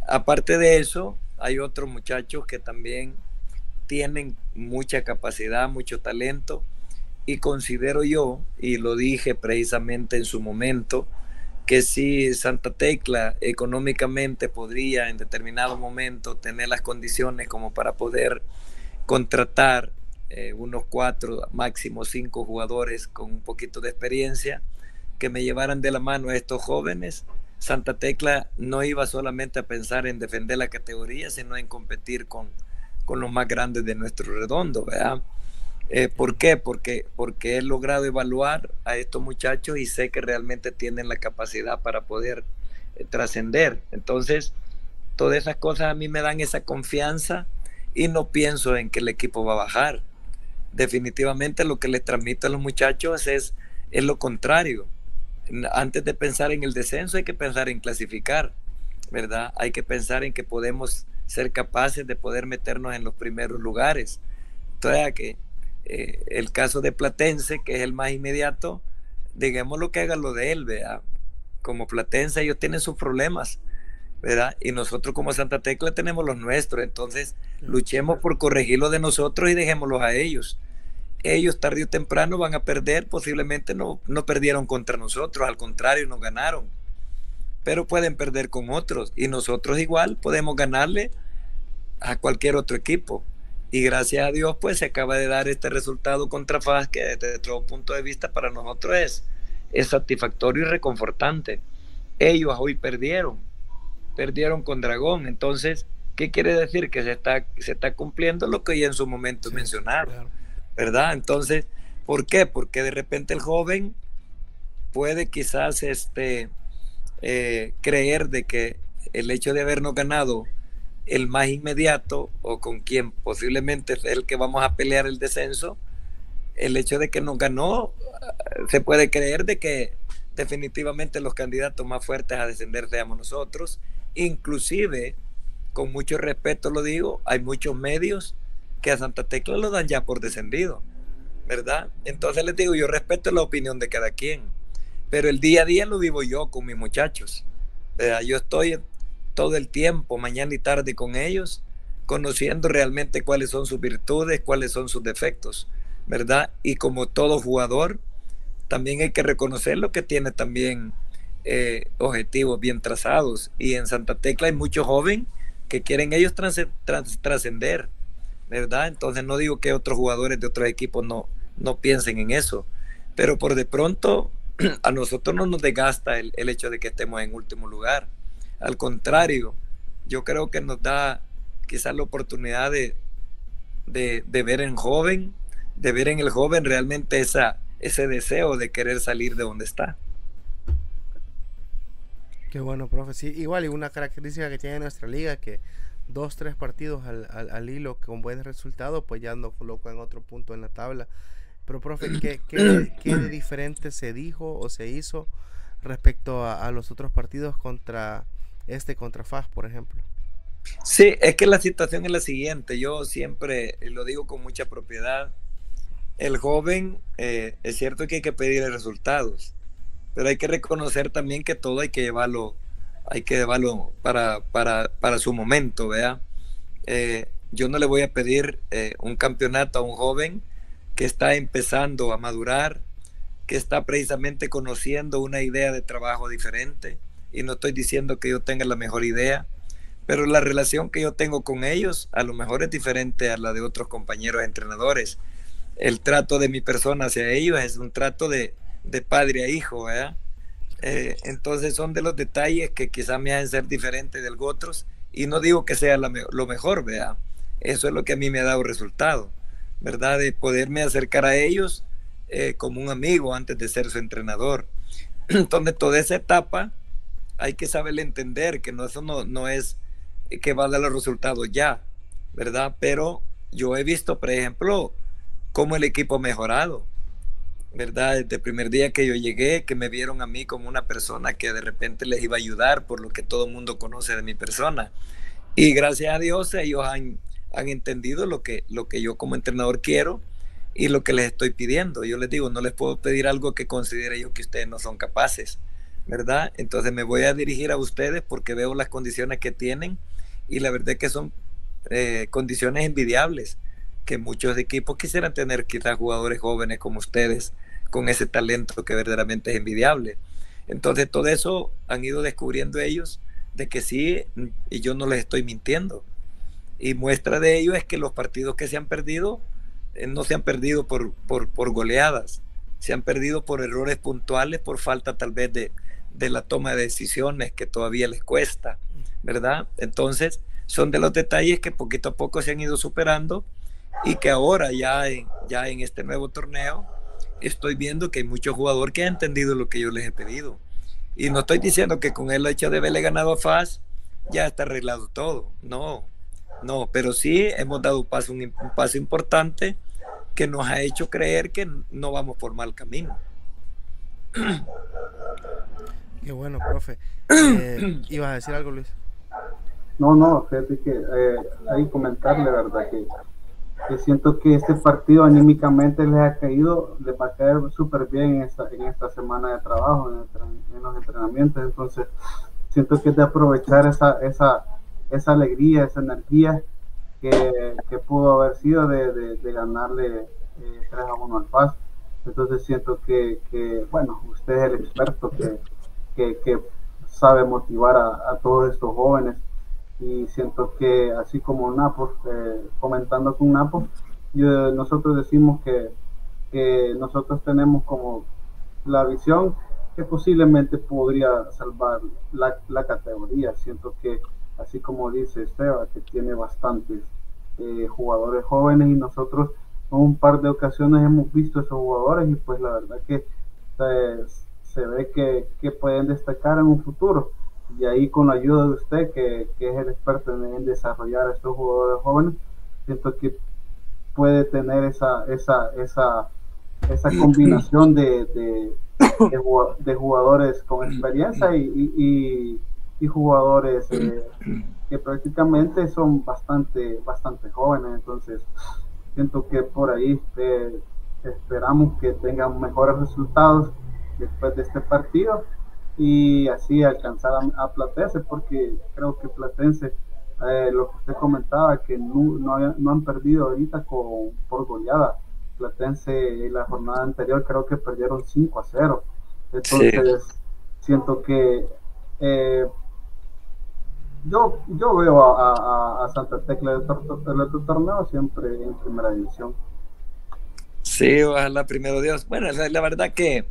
aparte de eso, hay otros muchachos que también tienen mucha capacidad, mucho talento y considero yo, y lo dije precisamente en su momento, que si Santa Tecla económicamente podría en determinado momento tener las condiciones como para poder contratar eh, unos cuatro, máximo cinco jugadores con un poquito de experiencia que me llevaran de la mano a estos jóvenes, Santa Tecla no iba solamente a pensar en defender la categoría, sino en competir con, con los más grandes de nuestro redondo, ¿verdad? Eh, ¿Por qué? Porque, porque he logrado evaluar a estos muchachos y sé que realmente tienen la capacidad para poder eh, trascender. Entonces, todas esas cosas a mí me dan esa confianza y no pienso en que el equipo va a bajar. Definitivamente lo que les transmito a los muchachos es, es lo contrario. Antes de pensar en el descenso hay que pensar en clasificar, ¿verdad? Hay que pensar en que podemos ser capaces de poder meternos en los primeros lugares. Entonces, que eh, el caso de Platense, que es el más inmediato, digamos lo que haga lo de él, vea. Como Platense ellos tienen sus problemas, ¿verdad? Y nosotros como Santa Tecla tenemos los nuestros, entonces luchemos por corregirlo de nosotros y dejémoslos a ellos. Ellos tarde o temprano van a perder, posiblemente no, no perdieron contra nosotros, al contrario, nos ganaron. Pero pueden perder con otros y nosotros igual podemos ganarle a cualquier otro equipo y gracias a Dios pues se acaba de dar este resultado contra FAS que desde otro punto de vista para nosotros es, es satisfactorio y reconfortante. Ellos hoy perdieron, perdieron con Dragón, entonces, ¿qué quiere decir? Que se está, se está cumpliendo lo que ya en su momento mencionaron, ¿verdad? Entonces, ¿por qué? Porque de repente el joven puede quizás este, eh, creer de que el hecho de habernos ganado el más inmediato o con quien posiblemente es el que vamos a pelear el descenso, el hecho de que nos ganó, se puede creer de que definitivamente los candidatos más fuertes a descender seamos nosotros, inclusive, con mucho respeto lo digo, hay muchos medios que a Santa Tecla lo dan ya por descendido, ¿verdad? Entonces les digo, yo respeto la opinión de cada quien, pero el día a día lo vivo yo con mis muchachos. ¿verdad? Yo estoy todo el tiempo, mañana y tarde con ellos, conociendo realmente cuáles son sus virtudes, cuáles son sus defectos, ¿verdad? Y como todo jugador, también hay que reconocer lo que tiene también eh, objetivos bien trazados. Y en Santa Tecla hay muchos jóvenes que quieren ellos trascender, ¿verdad? Entonces no digo que otros jugadores de otros equipos no, no piensen en eso, pero por de pronto a nosotros no nos desgasta el, el hecho de que estemos en último lugar al contrario, yo creo que nos da quizás la oportunidad de, de, ver en joven, de ver en el joven realmente esa, ese deseo de querer salir de donde está. Qué bueno, profe. Sí, igual y una característica que tiene nuestra liga que dos, tres partidos al, al, hilo con buen resultado, pues ya nos coloca en otro punto en la tabla. Pero, profe, ¿qué, qué, qué diferente se dijo o se hizo respecto a, a los otros partidos contra este contra FAS, por ejemplo. Sí, es que la situación es la siguiente. Yo siempre lo digo con mucha propiedad. El joven, eh, es cierto que hay que pedirle resultados, pero hay que reconocer también que todo hay que llevarlo hay que llevarlo para, para, para su momento, vea. Eh, yo no le voy a pedir eh, un campeonato a un joven que está empezando a madurar, que está precisamente conociendo una idea de trabajo diferente. Y no estoy diciendo que yo tenga la mejor idea, pero la relación que yo tengo con ellos a lo mejor es diferente a la de otros compañeros entrenadores. El trato de mi persona hacia ellos es un trato de, de padre a hijo, ¿verdad? Eh, entonces son de los detalles que quizás me hacen ser diferente de otros y no digo que sea lo mejor, vea. Eso es lo que a mí me ha dado resultado, ¿verdad? De poderme acercar a ellos eh, como un amigo antes de ser su entrenador. Entonces toda esa etapa hay que saber entender que no, eso no, no es que va a dar los resultados ya, ¿verdad? Pero yo he visto, por ejemplo, cómo el equipo ha mejorado ¿verdad? Desde el primer día que yo llegué, que me vieron a mí como una persona que de repente les iba a ayudar por lo que todo el mundo conoce de mi persona. Y gracias a Dios ellos han, han entendido lo que, lo que yo como entrenador quiero y lo que les estoy pidiendo. Yo les digo, no les puedo pedir algo que considere yo que ustedes no son capaces, ¿verdad? Entonces me voy a dirigir a ustedes porque veo las condiciones que tienen y la verdad es que son eh, condiciones envidiables que muchos equipos quisieran tener quizás jugadores jóvenes como ustedes con ese talento que verdaderamente es envidiable. Entonces todo eso han ido descubriendo ellos de que sí, y yo no les estoy mintiendo. Y muestra de ello es que los partidos que se han perdido eh, no se han perdido por, por, por, goleadas, se han perdido por errores puntuales, por falta tal vez de, de la toma de decisiones que todavía les cuesta, ¿verdad? Entonces son de los detalles que poquito a poco se han ido superando y que ahora ya en, ya en este nuevo torneo estoy viendo que hay muchos jugadores que han entendido lo que yo les he pedido. Y no estoy diciendo que con el hecho de haberle ganado a FAS ya está arreglado todo. No, no, pero sí hemos dado un paso, un, paso importante que nos ha hecho creer que no vamos por mal camino. Qué bueno, profe. Eh, ¿Ibas a decir algo, Luis? No, no, fíjate que eh, hay comentarle, ¿verdad? Que que siento que este partido anímicamente les ha caído, les va a caer súper bien en esta, en esta semana de trabajo, en, los entrenamientos. Entonces, siento que es de aprovechar esa, esa, esa alegría, esa energía que, que pudo haber sido de, de, ganarle eh, 3 a 1 al Paz. Entonces, siento que, que, bueno, usted es el experto que, que, que sabe motivar a, a todos estos jóvenes y siento que así como Napo, eh, comentando con Napo, nosotros decimos que, que, nosotros tenemos como la visión que posiblemente podría salvar la, la categoría. Siento que, así como dice Esteban, que tiene bastantes eh, jugadores jóvenes y nosotros en un par de ocasiones hemos visto esos jugadores y pues la verdad que eh, se ve que, que pueden destacar en un futuro y ahí con la ayuda de usted, que, es el experto en, desarrollar a estos jugadores jóvenes, siento que puede tener esa, esa, esa, esa combinación de, de, de, jugadores con experiencia y, y, jugadores eh, que prácticamente son bastante, bastante jóvenes. Entonces, siento que por ahí eh, esperamos que tengan mejores resultados después de este partido y así alcanzar a, Platense, porque creo que Platense, eh, lo que usted comentaba, que no, no, han perdido ahorita con, por goleada. Platense en la jornada anterior creo que perdieron 5 a 0. Entonces, siento que eh, yo, yo veo a, Santa Tecla del otro, torneo siempre en primera división. Sí, ojalá primero Dios. Bueno, la verdad que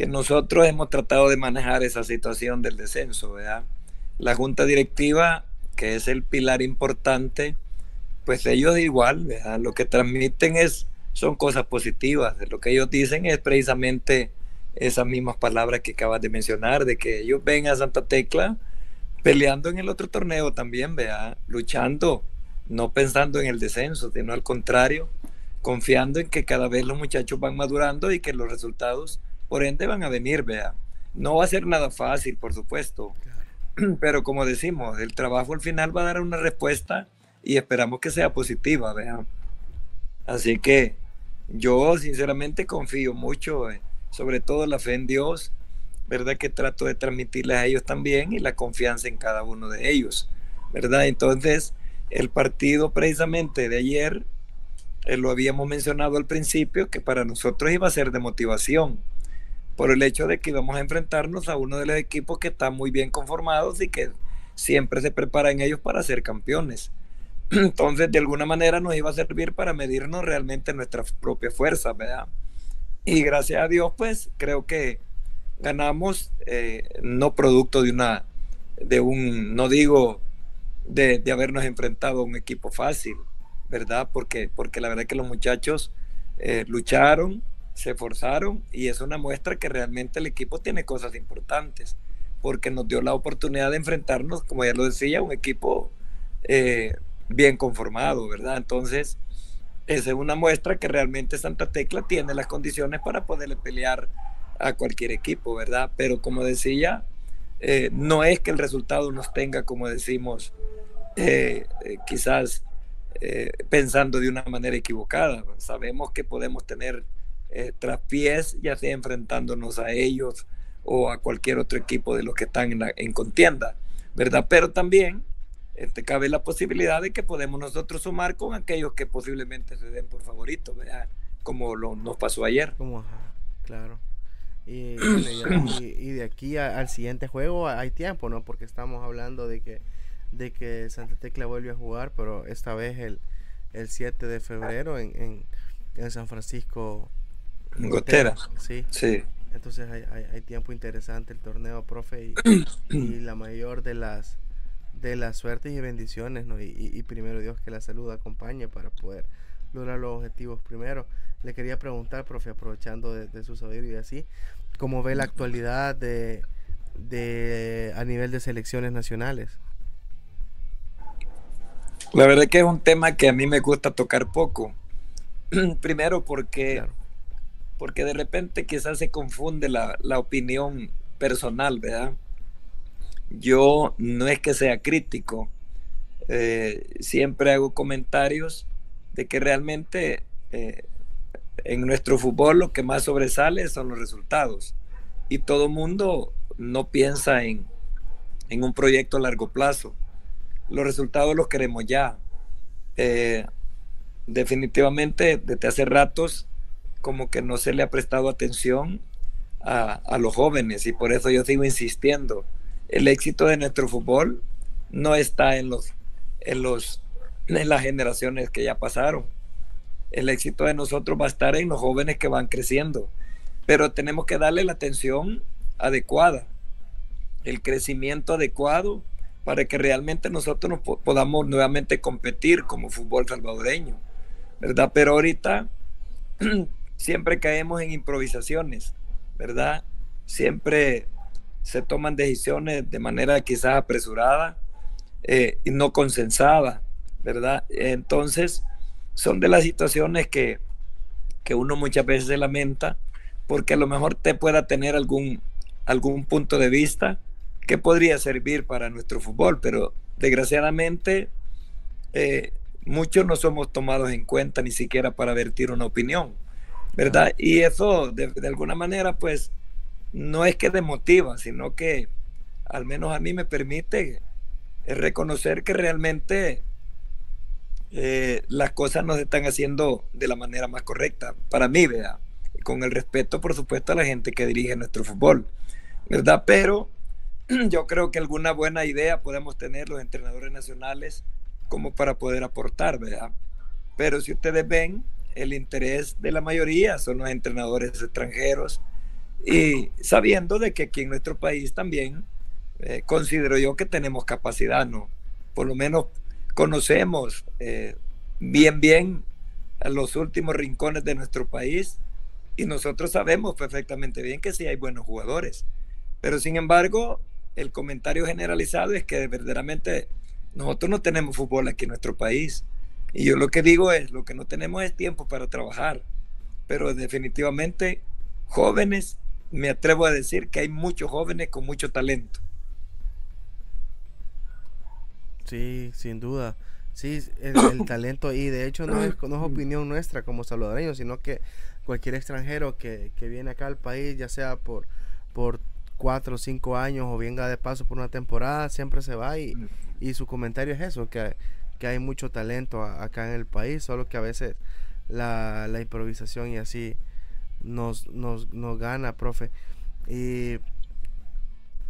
que nosotros hemos tratado de manejar esa situación del descenso, ¿verdad? La junta directiva, que es el pilar importante, pues ellos igual, ¿verdad? Lo que transmiten es, son cosas positivas. Lo que ellos dicen es precisamente esas mismas palabras que acabas de mencionar, de que ellos ven a Santa Tecla peleando en el otro torneo también, ¿verdad? Luchando, no pensando en el descenso, sino al contrario, confiando en que cada vez los muchachos van madurando y que los resultados por ende van a venir, vea. No va a ser nada fácil, por supuesto, pero como decimos, el trabajo al final va a dar una respuesta y esperamos que sea positiva, vea. Así que yo sinceramente confío mucho, eh, sobre todo la fe en Dios, ¿verdad? Que trato de transmitirles a ellos también y la confianza en cada uno de ellos, ¿verdad? Entonces, el partido precisamente de ayer, eh, lo habíamos mencionado al principio, que para nosotros iba a ser de motivación, por el hecho de que íbamos a enfrentarnos a uno de los equipos que están muy bien conformados y que siempre se preparan ellos para ser campeones. Entonces, de alguna manera nos iba a servir para medirnos realmente nuestras propias fuerzas, ¿verdad? Y gracias a Dios, pues creo que ganamos, eh, no producto de una, de un, no digo de, de, habernos enfrentado a un equipo fácil, ¿verdad? Porque, porque la verdad es que los muchachos eh, lucharon, se esforzaron y es una muestra que realmente el equipo tiene cosas importantes, porque nos dio la oportunidad de enfrentarnos, como ya lo decía, un equipo eh, bien conformado, ¿verdad? Entonces, esa es una muestra que realmente Santa Tecla tiene las condiciones para poderle pelear a cualquier equipo, ¿verdad? Pero como decía, eh, no es que el resultado nos tenga, como decimos, eh, quizás pensando de una manera equivocada. Sabemos que podemos tener traspiés, ya sea enfrentándonos a ellos o a cualquier otro equipo de los que están en, en contienda, ¿verdad? Pero también este, cabe la posibilidad de que podemos nosotros sumar con aquellos que posiblemente se den por favoritos, ¿verdad? como lo, nos pasó ayer. Como, claro. Y, y, de aquí al siguiente juego hay tiempo, ¿no? Porque estamos hablando de que, de que Santa Tecla vuelve a jugar, pero esta vez el, el 7 de febrero en, en San Francisco. Gotera. Sí. Sí. Entonces hay, hay, hay, tiempo interesante el torneo, profe, y, y la mayor de las de las suertes y bendiciones, ¿no? Y, y, primero Dios que la salud acompañe para poder lograr los objetivos primero. Le quería preguntar, profe, aprovechando de, su saber y así, ¿cómo ve la actualidad de, de a nivel de selecciones nacionales? La verdad que es un tema que a mí me gusta tocar poco. Primero porque, porque de repente quizás se confunde la, la opinión personal, ¿verdad? Yo no es que sea crítico, eh, siempre hago comentarios de que realmente eh, en nuestro fútbol lo que más sobresale son los resultados. Y todo mundo no piensa en, en un proyecto a largo plazo. Los resultados los queremos ya. Eh, definitivamente, desde hace ratos, como que no se le ha prestado atención a, a los jóvenes y por eso yo sigo insistiendo el éxito de nuestro fútbol no está en los en los en las generaciones que ya pasaron. El éxito de nosotros va a estar en los jóvenes que van creciendo, pero tenemos que darle la atención adecuada, el crecimiento adecuado para que realmente nosotros nos podamos nuevamente competir como fútbol salvadoreño, ¿verdad? Pero ahorita siempre caemos en improvisaciones, ¿verdad? Siempre se toman decisiones de manera quizás apresurada eh, y no consensada, ¿verdad? Entonces, son de las situaciones que, que uno muchas veces se lamenta porque a lo mejor te pueda tener algún, algún punto de vista que podría servir para nuestro fútbol, pero desgraciadamente eh, muchos no somos tomados en cuenta ni siquiera para vertir una opinión, ¿verdad? Y eso de, de alguna manera pues no es que demotiva, sino que al menos a mí me permite reconocer que realmente eh, las cosas no se están haciendo de la manera más correcta, para mí, ¿verdad? Con el respeto, por supuesto, a la gente que dirige nuestro fútbol, ¿verdad? Pero yo creo que alguna buena idea podemos tener los entrenadores nacionales como para poder aportar, ¿verdad? Pero si ustedes ven, el interés de la mayoría son los entrenadores extranjeros, y sabiendo de que aquí en nuestro país también eh, considero yo que tenemos capacidad, ¿no? Por lo menos conocemos eh, bien, bien los últimos rincones de nuestro país y nosotros sabemos perfectamente bien que sí hay buenos jugadores. Pero sin embargo, el comentario generalizado es que verdaderamente nosotros no tenemos fútbol aquí en nuestro país. Y yo lo que digo es, lo que no tenemos es tiempo para trabajar. Pero definitivamente jóvenes me atrevo a decir que hay muchos jóvenes con mucho talento. Sí, sin duda. Sí, el, talento, y de hecho no es, no es opinión nuestra como salvadoreños, sino que cualquier extranjero que, que, viene acá al país, ya sea por, por cuatro o cinco años o venga de paso por una temporada, siempre se va y, y su comentario es eso, que, que hay mucho talento acá en el país, solo que a veces la, la improvisación y así nos, nos, nos gana, profe. Y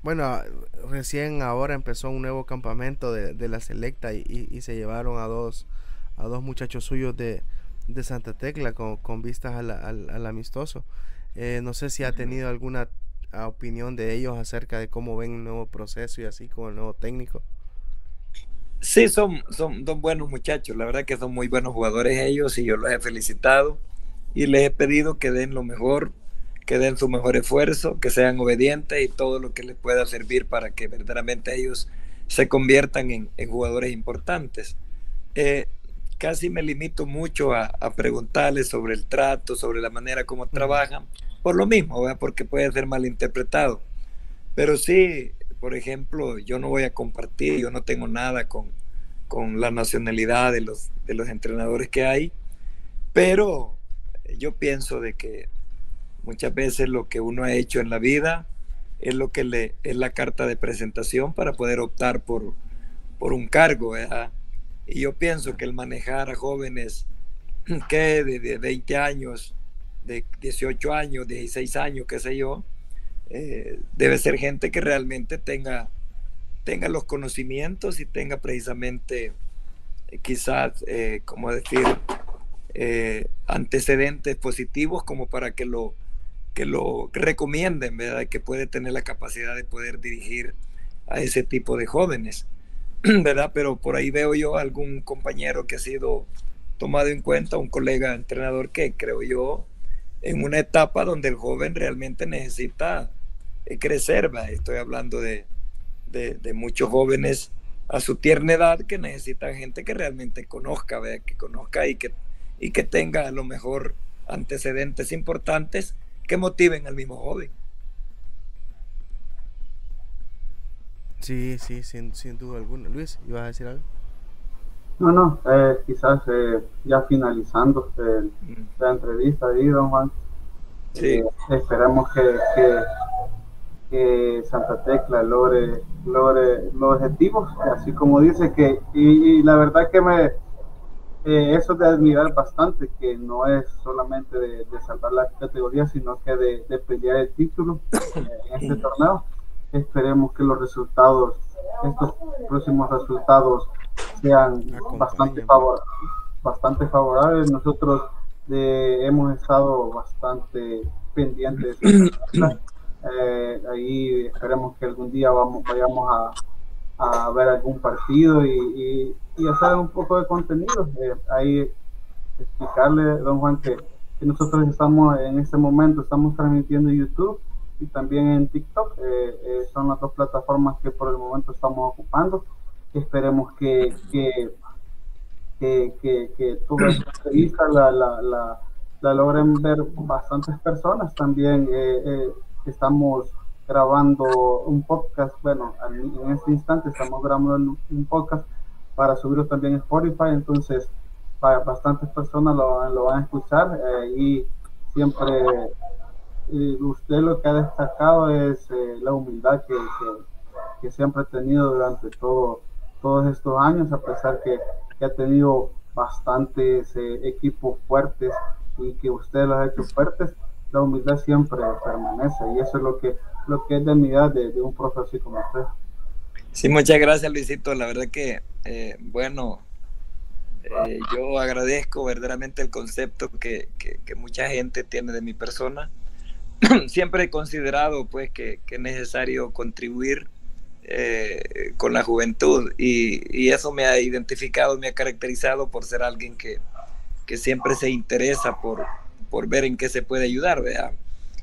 bueno, recién ahora empezó un nuevo campamento de, de la selecta y, y, se llevaron a dos, a dos muchachos suyos de, de Santa Tecla con, con vistas al, al, amistoso. Eh, no sé si ha tenido alguna opinión de ellos acerca de cómo ven el nuevo proceso y así con el nuevo técnico. Sí, son, son, son buenos muchachos, la verdad que son muy buenos jugadores ellos y yo los he felicitado y les he pedido que den lo mejor, que den su mejor esfuerzo, que sean obedientes y todo lo que les pueda servir para que verdaderamente ellos se conviertan en, en jugadores importantes. Eh, casi me limito mucho a, a, preguntarles sobre el trato, sobre la manera como trabajan, por lo mismo, porque puede ser malinterpretado. Pero sí, por ejemplo, yo no voy a compartir, yo no tengo nada con, con la nacionalidad de los, de los entrenadores que hay, pero yo pienso de que muchas veces lo que uno ha hecho en la vida es lo que le es la carta de presentación para poder optar por, por un cargo, Y yo pienso que el manejar a jóvenes que de, de 20 años, de 18 años, 16 años, qué sé yo, eh, debe ser gente que realmente tenga, tenga los conocimientos y tenga precisamente eh, quizás, eh, como decir, antecedentes positivos como para que lo, que lo recomienden, ¿verdad? Que puede tener la capacidad de poder dirigir a ese tipo de jóvenes, ¿verdad? Pero por ahí veo yo algún compañero que ha sido tomado en cuenta, un colega entrenador que creo yo en una etapa donde el joven realmente necesita eh, crecer, estoy hablando de, de, muchos jóvenes a su tierna edad que necesitan gente que realmente conozca, que conozca y que, y que tenga a lo mejor antecedentes importantes que motiven al mismo joven. Sí, sí, sin, sin duda alguna. Luis, ¿ibas a decir algo? No, no, eh, quizás eh, ya finalizando mm. la entrevista ahí, don Juan. Sí. esperemos que, que, que Santa Tecla logre, logre los objetivos, así como dice que, y, la verdad que me, eh, eso de admirar bastante, que no es solamente de, salvar la categoría, sino que de, pelear el título eh, en este torneo. Esperemos que los resultados, estos próximos resultados sean bastante, favor, bastante favorables. Nosotros eh, hemos estado bastante pendientes eh, ahí esperemos que algún día vamos, vayamos a, a ver algún partido y, y, hacer un poco de contenido. Eh, ahí explicarle, don Juan, que, nosotros estamos en este momento, estamos transmitiendo en YouTube y también en TikTok. Eh, son las dos plataformas que por el momento estamos ocupando. Esperemos que, que, que, que, que la, la, logren ver bastantes personas también. Eh, estamos grabando un podcast, bueno, en este instante estamos grabando un podcast para subirlo también en Spotify, entonces para bastantes personas lo, van a escuchar eh, y siempre usted lo que ha destacado es eh, la humildad que, que, siempre ha tenido durante todo, todos estos años, a pesar que, que ha tenido bastantes eh, equipos fuertes y que usted los ha hecho fuertes, la humildad siempre permanece y eso es lo que, lo que es de unidad de, de un profesor como usted. Sí, muchas gracias Luisito, la verdad que, eh, bueno, eh, yo agradezco verdaderamente el concepto que, que, mucha gente tiene de mi persona. Siempre he considerado pues que, que es necesario contribuir eh, con la juventud y, y, eso me ha identificado, me ha caracterizado por ser alguien que, que siempre se interesa por, por ver en qué se puede ayudar, vea.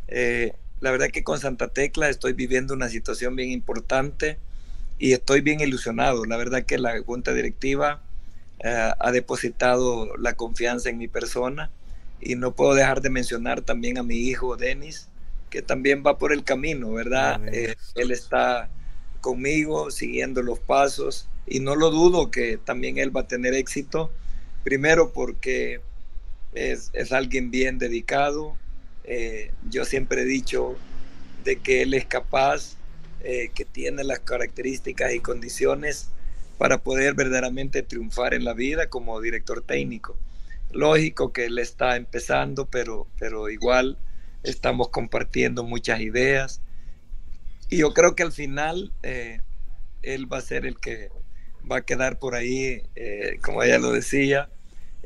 Eh, la verdad que con Santa Tecla estoy viviendo una situación bien importante y estoy bien ilusionado. La verdad que la junta directiva eh, ha depositado la confianza en mi persona y no puedo dejar de mencionar también a mi hijo Denis, que también va por el camino, ¿verdad? Eh, él está conmigo, siguiendo los pasos y no lo dudo que también él va a tener éxito, primero porque es, alguien bien dedicado. Eh, yo siempre he dicho de que él es capaz, eh, que tiene las características y condiciones para poder verdaderamente triunfar en la vida como director técnico. Lógico que él está empezando, pero, pero igual estamos compartiendo muchas ideas. Y yo creo que al final eh, él va a ser el que va a quedar por ahí, como ella lo decía,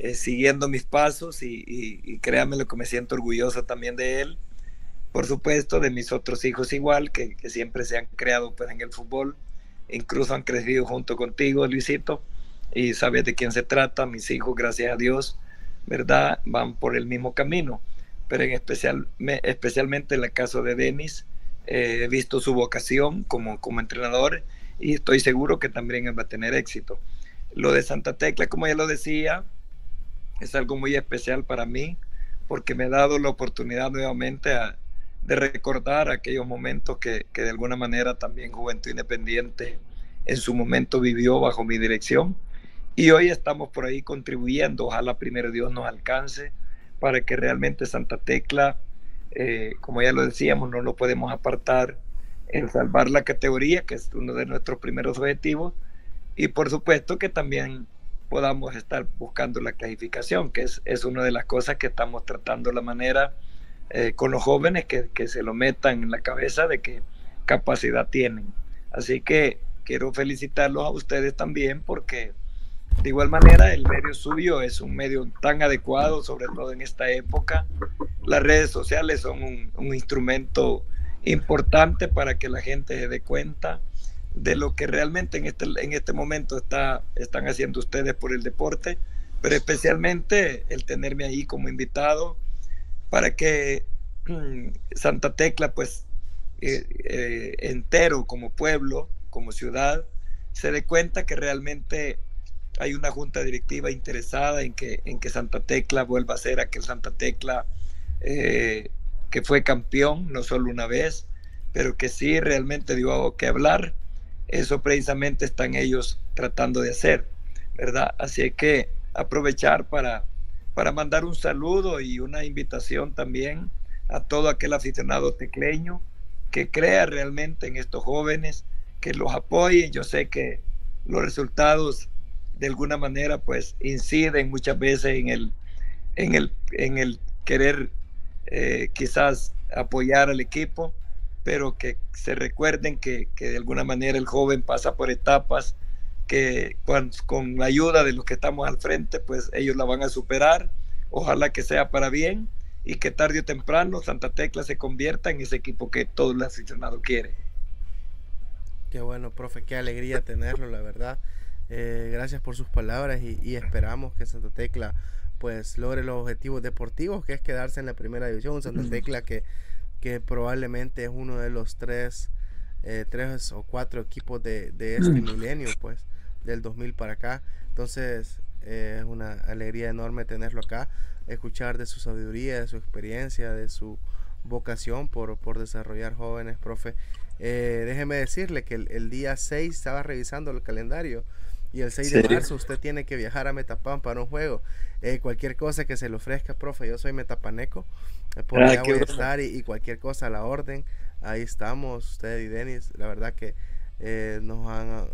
eh, siguiendo mis pasos y, y, créanme lo que me siento orgulloso también de él. Por supuesto, de mis otros hijos igual, que, que siempre se han creado pues, en el fútbol, incluso han crecido junto contigo, Luisito, y sabes de quién se trata. Mis hijos, gracias a Dios, ¿verdad? Van por el mismo camino. Pero en especial, especialmente en el caso de Denis, eh, he visto su vocación como, como entrenador y estoy seguro que también va a tener éxito. Lo de Santa Tecla, como ya lo decía, es algo muy especial para mí porque me ha dado la oportunidad nuevamente de recordar aquellos momentos que, que, de alguna manera también Juventud Independiente en su momento vivió bajo mi dirección. Y hoy estamos por ahí contribuyendo, ojalá primero Dios nos alcance para que realmente Santa Tecla, eh, como ya lo decíamos, no lo podemos apartar en salvar la categoría, que es uno de nuestros primeros objetivos, y por supuesto que también podamos estar buscando la clasificación, que es, es una de las cosas que estamos tratando la manera eh, con los jóvenes que, que, se lo metan en la cabeza de que capacidad tienen. Así que quiero felicitarlos a ustedes también porque de igual manera el medio suyo es un medio tan adecuado, sobre todo en esta época. Las redes sociales son un instrumento importante para que la gente se dé cuenta de lo que realmente en este, en este momento está, están haciendo ustedes por el deporte, pero especialmente el tenerme ahí como invitado para que mm, Santa Tecla, pues eh, eh, entero como pueblo, como ciudad, se dé cuenta que realmente hay una junta directiva interesada en que, en que Santa Tecla vuelva a ser aquel Santa Tecla eh, que fue campeón, no solo una vez, pero que sí realmente dio algo que hablar eso precisamente están ellos tratando de hacer, ¿verdad? Así que aprovechar para, para mandar un saludo y una invitación también a todo aquel aficionado tecleño que crea realmente en estos jóvenes, que los apoye. Yo sé que los resultados de alguna manera pues inciden muchas veces en el, en el, en el querer eh, quizás apoyar al equipo, pero que se recuerden que, de alguna manera el joven pasa por etapas que con, con, la ayuda de los que estamos al frente, pues ellos la van a superar. Ojalá que sea para bien y que tarde o temprano Santa Tecla se convierta en ese equipo que todo el aficionado quiere. Qué bueno, profe, qué alegría tenerlo, la verdad. Eh, gracias por sus palabras y, y, esperamos que Santa Tecla pues logre los objetivos deportivos, que es quedarse en la primera división. Santa Tecla que que probablemente es uno de los tres, eh, tres o cuatro equipos de, de este milenio, pues, del 2000 para acá. Entonces, eh, es una alegría enorme tenerlo acá, escuchar de su sabiduría, de su experiencia, de su vocación por, por desarrollar jóvenes, profe. Eh, déjeme decirle que el, día 6 estaba revisando el calendario y el 6 de marzo usted tiene que viajar a Metapan para un juego. cualquier cosa que se le ofrezca, profe, yo soy metapaneco. Por allá voy a estar y, cualquier cosa a la orden. Ahí estamos, usted y Denis. La verdad que eh, nos han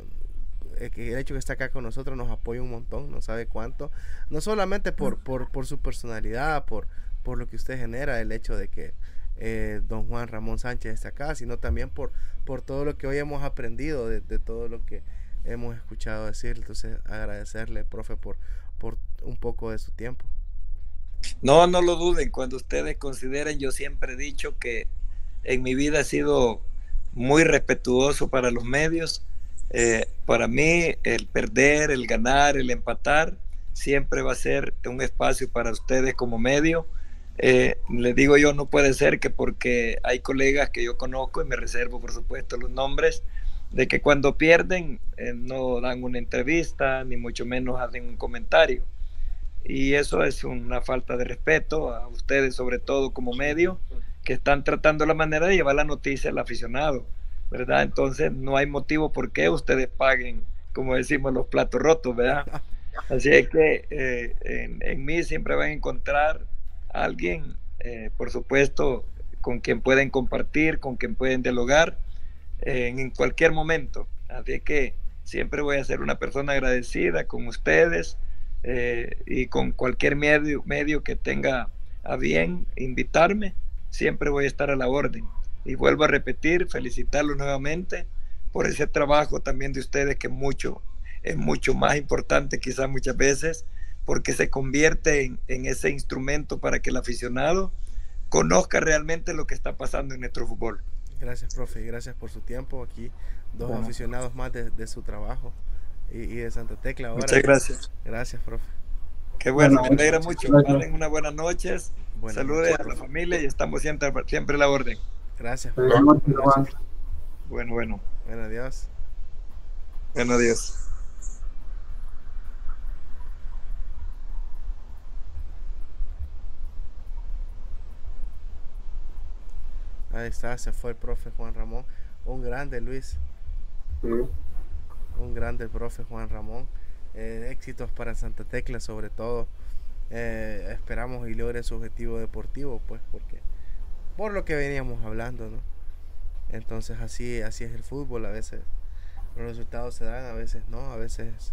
eh, el hecho que está acá con nosotros nos apoya un montón, no sabe cuánto. No solamente por, por, por su personalidad, por, por lo que usted genera, el hecho de que eh, don Juan Ramón Sánchez esté acá, sino también por, por todo lo que hoy hemos aprendido, de, de todo lo que hemos escuchado decir. Entonces, agradecerle, profe, por, por un poco de su tiempo. No, no lo duden. Cuando ustedes consideren, yo siempre he dicho que en mi vida he sido muy respetuoso para los medios. Eh, para mí, el perder, el ganar, el empatar, siempre va a ser un espacio para ustedes como medio. Eh, les digo yo, no puede ser que porque hay colegas que yo conozco y me reservo, por supuesto, los nombres, de que cuando pierden eh, no dan una entrevista, ni mucho menos hacen un comentario y eso es una falta de respeto a ustedes, sobre todo como medio, que están tratando la manera de llevar la noticia al aficionado, ¿verdad? Entonces no hay motivo por qué ustedes paguen, como decimos, los platos rotos, ¿verdad? Así es que eh, en, mí siempre van a encontrar a alguien, eh, por supuesto, con quien pueden compartir, con quien pueden dialogar en cualquier momento. Así que siempre voy a ser una persona agradecida con ustedes eh, y con cualquier medio, medio que tenga a bien invitarme, siempre voy a estar a la orden. Y vuelvo a repetir, felicitarlos nuevamente por ese trabajo también de ustedes que mucho, es mucho más importante quizás muchas veces porque se convierte en, en, ese instrumento para que el aficionado conozca realmente lo que está pasando en nuestro fútbol. Gracias, profe, gracias por su tiempo aquí, dos bueno. aficionados más de, de su trabajo y, y, de Santa Tecla. Ahora. Muchas gracias. Gracias, profe. Qué bueno, bueno me alegra mucho. Pasen unas buenas noches. Buenas Saludes noches. a la familia y estamos siempre, siempre a la orden. Gracias. Gracias. Bueno, bueno. Bueno, adiós. Bueno, adiós. Ahí está, se fue el profe Juan Ramón. Un grande, Luis. Sí. Un grande profe Juan Ramón. Eh, éxitos para Santa Tecla sobre todo. Eh, esperamos y logre su objetivo deportivo, pues, porque por lo que veníamos hablando, ¿no? Entonces así, así es el fútbol, a veces los resultados se dan, a veces no, a veces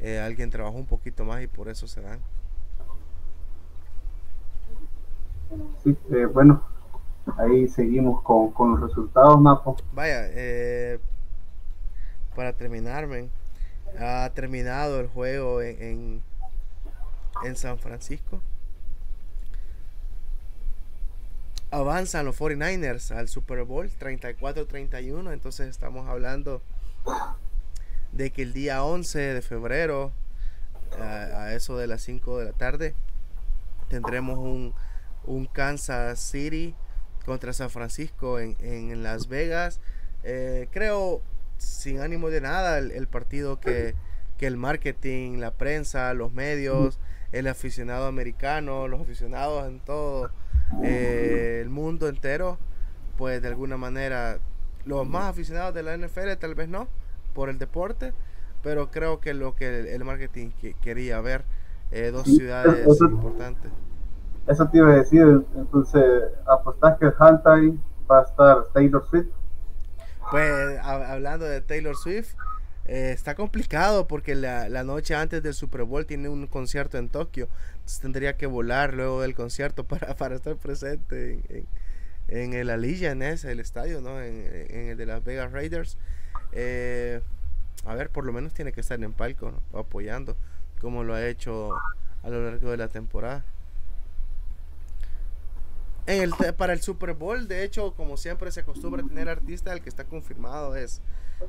eh, alguien trabajó un poquito más y por eso se dan. Sí, bueno, ahí seguimos con, con, los resultados, Mapo. Vaya, eh, para terminar, ha terminado el juego en, en, San Francisco. avanzan los 49ers al Super Bowl 34-31. Entonces estamos hablando de que el día 11 de febrero, a, a eso de las 5 de la tarde, tendremos un, un, Kansas City contra San Francisco en, en Las Vegas. Eh, creo, sin ánimo de nada, el, el partido que, que, el marketing, la prensa, los medios, el aficionado americano, los aficionados en todo eh, el mundo entero, pues de alguna manera, los más aficionados de la NFL tal vez no, por el deporte, pero creo que lo que el, el marketing que quería ver, eh, dos ciudades importantes. Eso te iba a decir, entonces, ¿apostás que el halftime va a estar Taylor Swift? Pues hablando de Taylor Swift, eh, está complicado porque la, la, noche antes del Super Bowl tiene un concierto en Tokio. Entonces tendría que volar luego del concierto para, para estar presente en, en, en el el estadio, ¿no? En, el de las Vegas Raiders. Eh, a ver, por lo menos tiene que estar en palco apoyando, como lo ha hecho a lo largo de la temporada. En el, para el Super Bowl, de hecho, como siempre se acostumbra tener artista, el que está confirmado es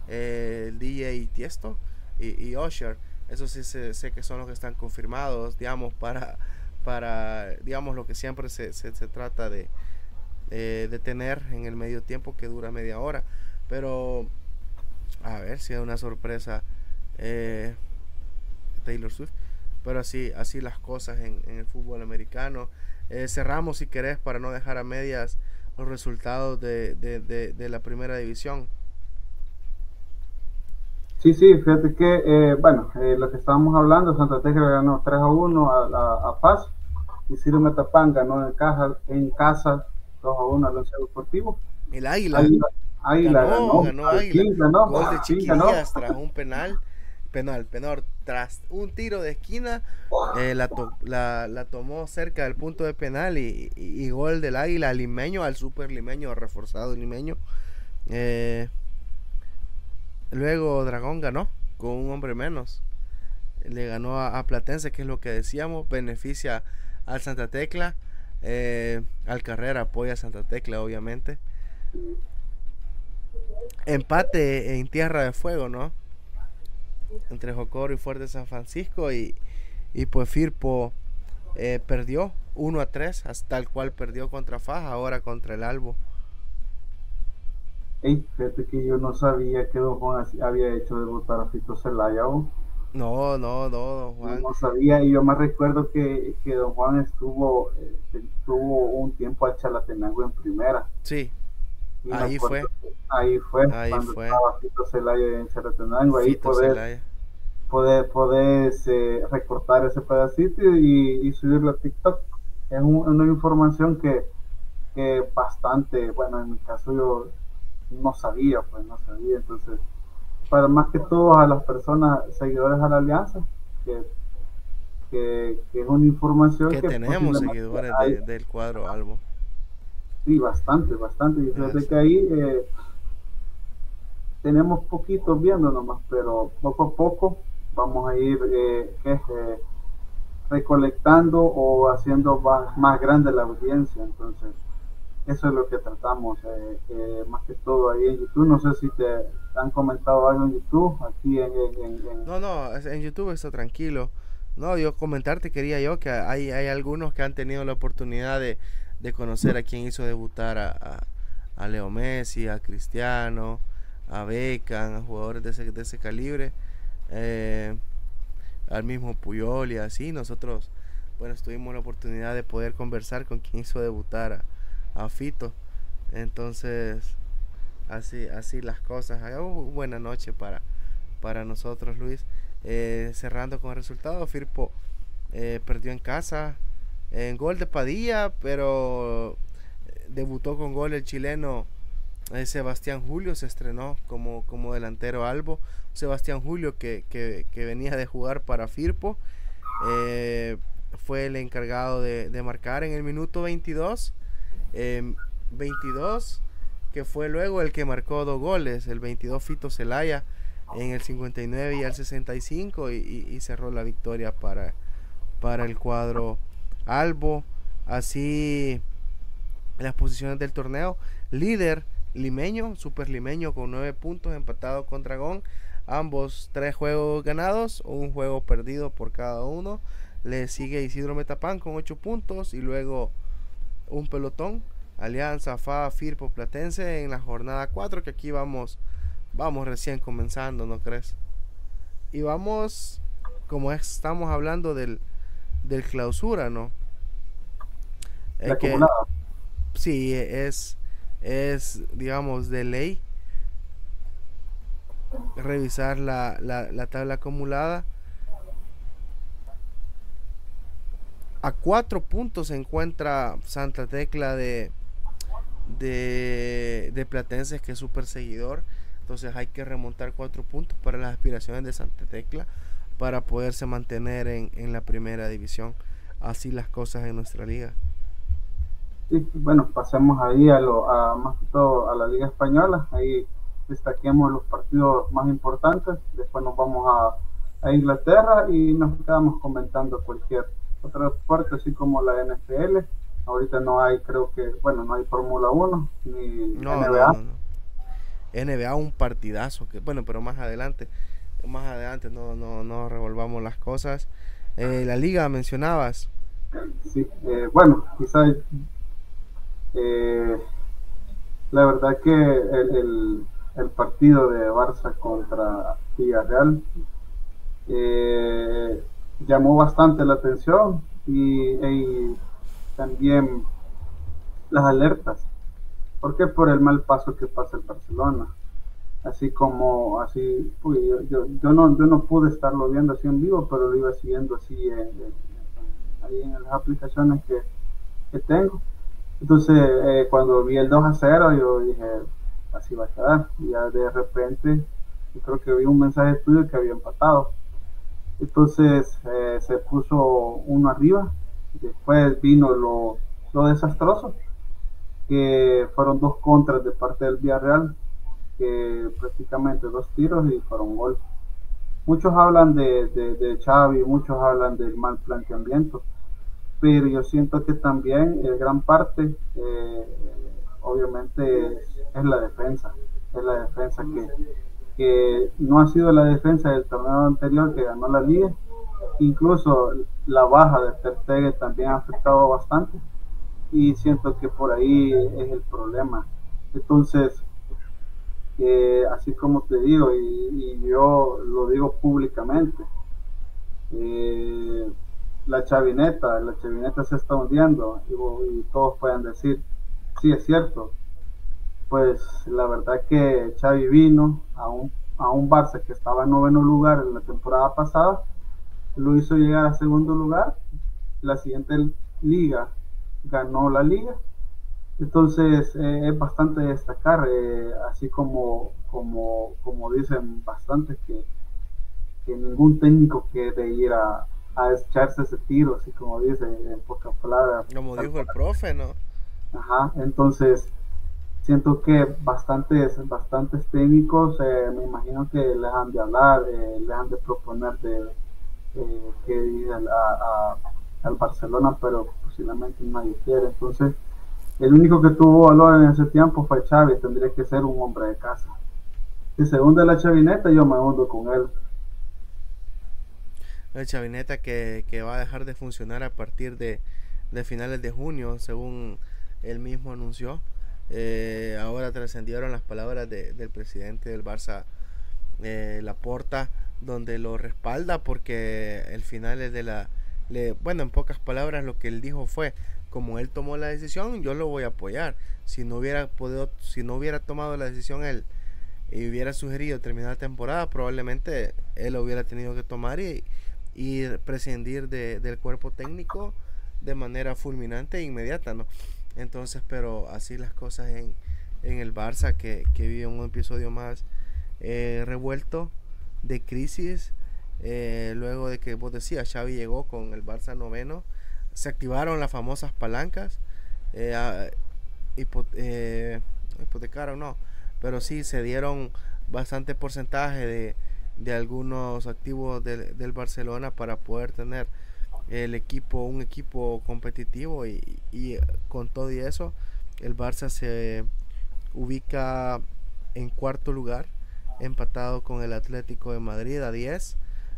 eh, el DJ Tiesto y, y Usher. Eso sí sé, sé, que son los que están confirmados, digamos, para, para digamos, lo que siempre se, se, trata de, eh, de tener en el medio tiempo que dura media hora. Pero, a ver si es una sorpresa eh, Taylor Swift. Pero así, así las cosas en el fútbol americano. Eh, cerramos si querés para no dejar a medias los resultados de, de, de, de la primera división. Sí, sí, fíjate que, eh, bueno, eh, lo que estábamos hablando, Santa Tecla ganó 3 a 1 a, a, a Paz y Ciro Metapán ganó en, caja, en casa 2 a 1 al Once Deportivo. El Águila. Águila, Águila ganó, ganó, ganó Águila. Ganó, Gol de Chiquilías tras un penal, penal, penal, tras un tiro de esquina, eh, la, to, la, la, tomó cerca del punto de penal y, y, y, gol del Águila limeño, al super limeño, reforzado limeño. Eh, Luego Dragón ganó con un hombre menos. Le ganó a, a, Platense, que es lo que decíamos. Beneficia al Santa Tecla. Eh, al Carrera apoya a Santa Tecla, obviamente. Empate en Tierra de Fuego, ¿no? Entre Jocoro y Fuerte San Francisco. Y, y pues Firpo eh, perdió 1 a 3, hasta el cual perdió contra Faja, ahora contra el Albo. Hey, fíjate que yo no sabía que Don Juan había hecho debutar a Fito Celaya. ¿o? No, no, no, Don Juan. No sabía, y yo más recuerdo que, que Don Juan estuvo, eh, estuvo un tiempo al Chalatenango en primera. Sí, ahí fue. Ahí fue, ahí cuando fue. estaba Fito Celaya en Chalatenango. Ahí Celaya. poder, poder eh, recortar ese pedacito y, y subirlo a TikTok. Es un, una información que que bastante, bueno, en mi caso yo no sabía, pues no sabía, entonces, para más que todo a las personas seguidores a la alianza, que, que, es una información que, tenemos seguidores del cuadro Albo. Sí, bastante, bastante, y fíjate que ahí eh, tenemos poquitos viendo nomás, pero poco a poco vamos a ir eh, eh, recolectando o haciendo más, más, grande la audiencia. Entonces, eso es lo que tratamos, eh, más que todo ahí en YouTube. No sé si te han comentado algo en YouTube, aquí en... No, no, en YouTube está tranquilo. No, yo comentarte quería yo que hay, hay algunos que han tenido la oportunidad de, de conocer a quien hizo debutar a, a, Leo Messi, a Cristiano, a Beckham, a jugadores de ese, de ese calibre. Eh, al mismo Puyol y así. Nosotros, bueno, tuvimos la oportunidad de poder conversar con quien hizo debutar a, Fito. Entonces, así, así las cosas. buena noche para, para nosotros, Luis. Eh, cerrando con el resultado, Firpo eh, perdió en casa en gol de Padilla, pero debutó con gol el chileno Sebastián Julio, se estrenó como, como delantero albo. Sebastián Julio, que, venía de jugar para Firpo, eh, fue el encargado de, marcar en el minuto 22. 22, em, que fue luego el que marcó dos goles, el 22 Fito Celaya en el 59 y el 65 y, cerró la victoria para, para el cuadro Albo. Así las posiciones del torneo. Líder limeño, super limeño con 9 puntos empatado con Dragón. Ambos tres juegos ganados, un juego perdido por cada uno. Le sigue Isidro Metapán con 8 puntos y luego un pelotón. Alianza, FA, Firpo, Platense en la jornada 4 que aquí vamos, vamos recién comenzando, ¿no crees? Y vamos, como estamos hablando del, del clausura, ¿no? Es que, sí, es, es, digamos, de ley revisar la, la, tabla acumulada. A cuatro puntos se encuentra Santa Tecla de, de, de Platenses, que es su perseguidor. Entonces hay que remontar cuatro puntos para las aspiraciones de Santa Tecla para poderse mantener en, en la primera división. Así las cosas en nuestra liga. Sí, bueno, pasemos ahí a, lo, a más que todo a la Liga Española. Ahí destaquemos los partidos más importantes, después nos vamos a, Inglaterra y nos quedamos comentando cualquier otro deporte, así como la NFL. Ahorita no hay, creo que, bueno, no hay Fórmula 1 ni NBA. NBA un partidazo, que bueno, pero más adelante, más adelante no, no, no revolvamos las cosas. Eh, la liga mencionabas. Sí, eh, bueno, quizás eh, la verdad que el partido de Barça contra Villarreal eh, llamó bastante la atención y, también las alertas. porque Por el mal paso que pasa el Barcelona. Así como, así, yo, yo, no, yo no pude estarlo viendo así en vivo, pero lo iba siguiendo así en, ahí en las aplicaciones que, que tengo. Entonces, eh, cuando vi el 2 a 0, yo dije, así va a quedar. Y ya de repente, yo creo que vi un mensaje tuyo que había empatado. Entonces eh, se puso uno arriba. Después vino lo, lo, desastroso, que fueron dos contras de parte del Villarreal, que prácticamente dos tiros y fueron gol. Muchos hablan de, de, de Xavi, muchos hablan del mal planteamiento, pero yo siento que también en gran parte, eh, obviamente, es la defensa, es la defensa que, que no ha sido la defensa del torneo anterior que ganó la liga, incluso la baja de Ter también ha afectado bastante y siento que por ahí es el problema. Entonces, eh, así como te digo, y, yo lo digo públicamente, eh, la chavineta, la chavineta se está hundiendo y, todos pueden decir, sí es cierto, pues la verdad que Xavi vino a un, a un Barça que estaba en noveno lugar en la temporada pasada, lo hizo llegar a segundo lugar, la siguiente liga ganó la liga. Entonces es bastante destacar, así como, como, como dicen bastante que, que ningún técnico quiere ir a, a echarse ese tiro, así como dice en pocas palabras. Como dijo el profe, ¿no? Ajá, entonces siento que bastantes, bastantes técnicos, eh, me imagino que les han de hablar, eh, les han de proponer de eh, que ir a, al Barcelona, pero posiblemente nadie quiere. Entonces, el único que tuvo valor en ese tiempo fue Xavi, tendría que ser un hombre de casa. Si se hunde la chavineta, yo me hundo con él. La chavineta que, que va a dejar de funcionar a partir de, de finales de junio, según él mismo anunció. Eh, ahora trascendieron las palabras del presidente del Barça, eh, Laporta, donde lo respalda porque el final es de la... bueno, en pocas palabras lo que él dijo fue, como él tomó la decisión, yo lo voy a apoyar. Si no hubiera podido, si no hubiera tomado la decisión él y hubiera sugerido terminar la temporada, probablemente él lo hubiera tenido que tomar y, y prescindir del cuerpo técnico de manera fulminante e inmediata, ¿no? Entonces, pero así las cosas en, en el Barça, que, que vive un episodio más eh, revuelto de crisis. Eh, luego de que vos decías, Xavi llegó con el Barça noveno, se activaron las famosas palancas. Eh, hipotecaron, no, pero sí se dieron bastante porcentaje de, de algunos activos del Barcelona para poder tener el equipo, un equipo competitivo y, con todo y eso, el Barça se ubica en cuarto lugar, empatado con el Atlético de Madrid a 10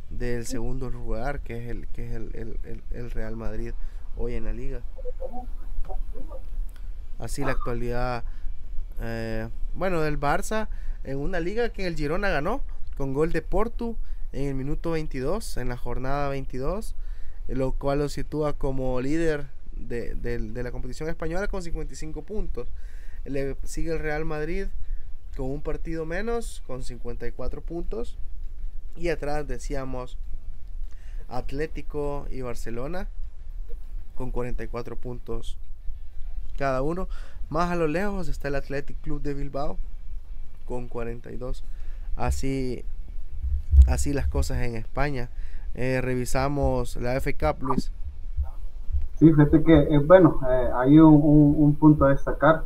del segundo lugar, que es el, que es el, Real Madrid hoy en la liga. Así la actualidad, eh, bueno, del Barça en una liga que el Girona ganó con gol de Porto en el minuto 22, en la jornada 22 lo cual lo sitúa como líder de, la competición española con 55 puntos. Le sigue el Real Madrid con un partido menos, con 54 puntos. Y atrás decíamos Atlético y Barcelona con 44 puntos cada uno. Más a lo lejos está el Athletic Club de Bilbao con 42. Así, así las cosas en España. Eh, revisamos la F Cup, Luis. Sí, fíjate que, eh, bueno, eh, hay un, punto a destacar.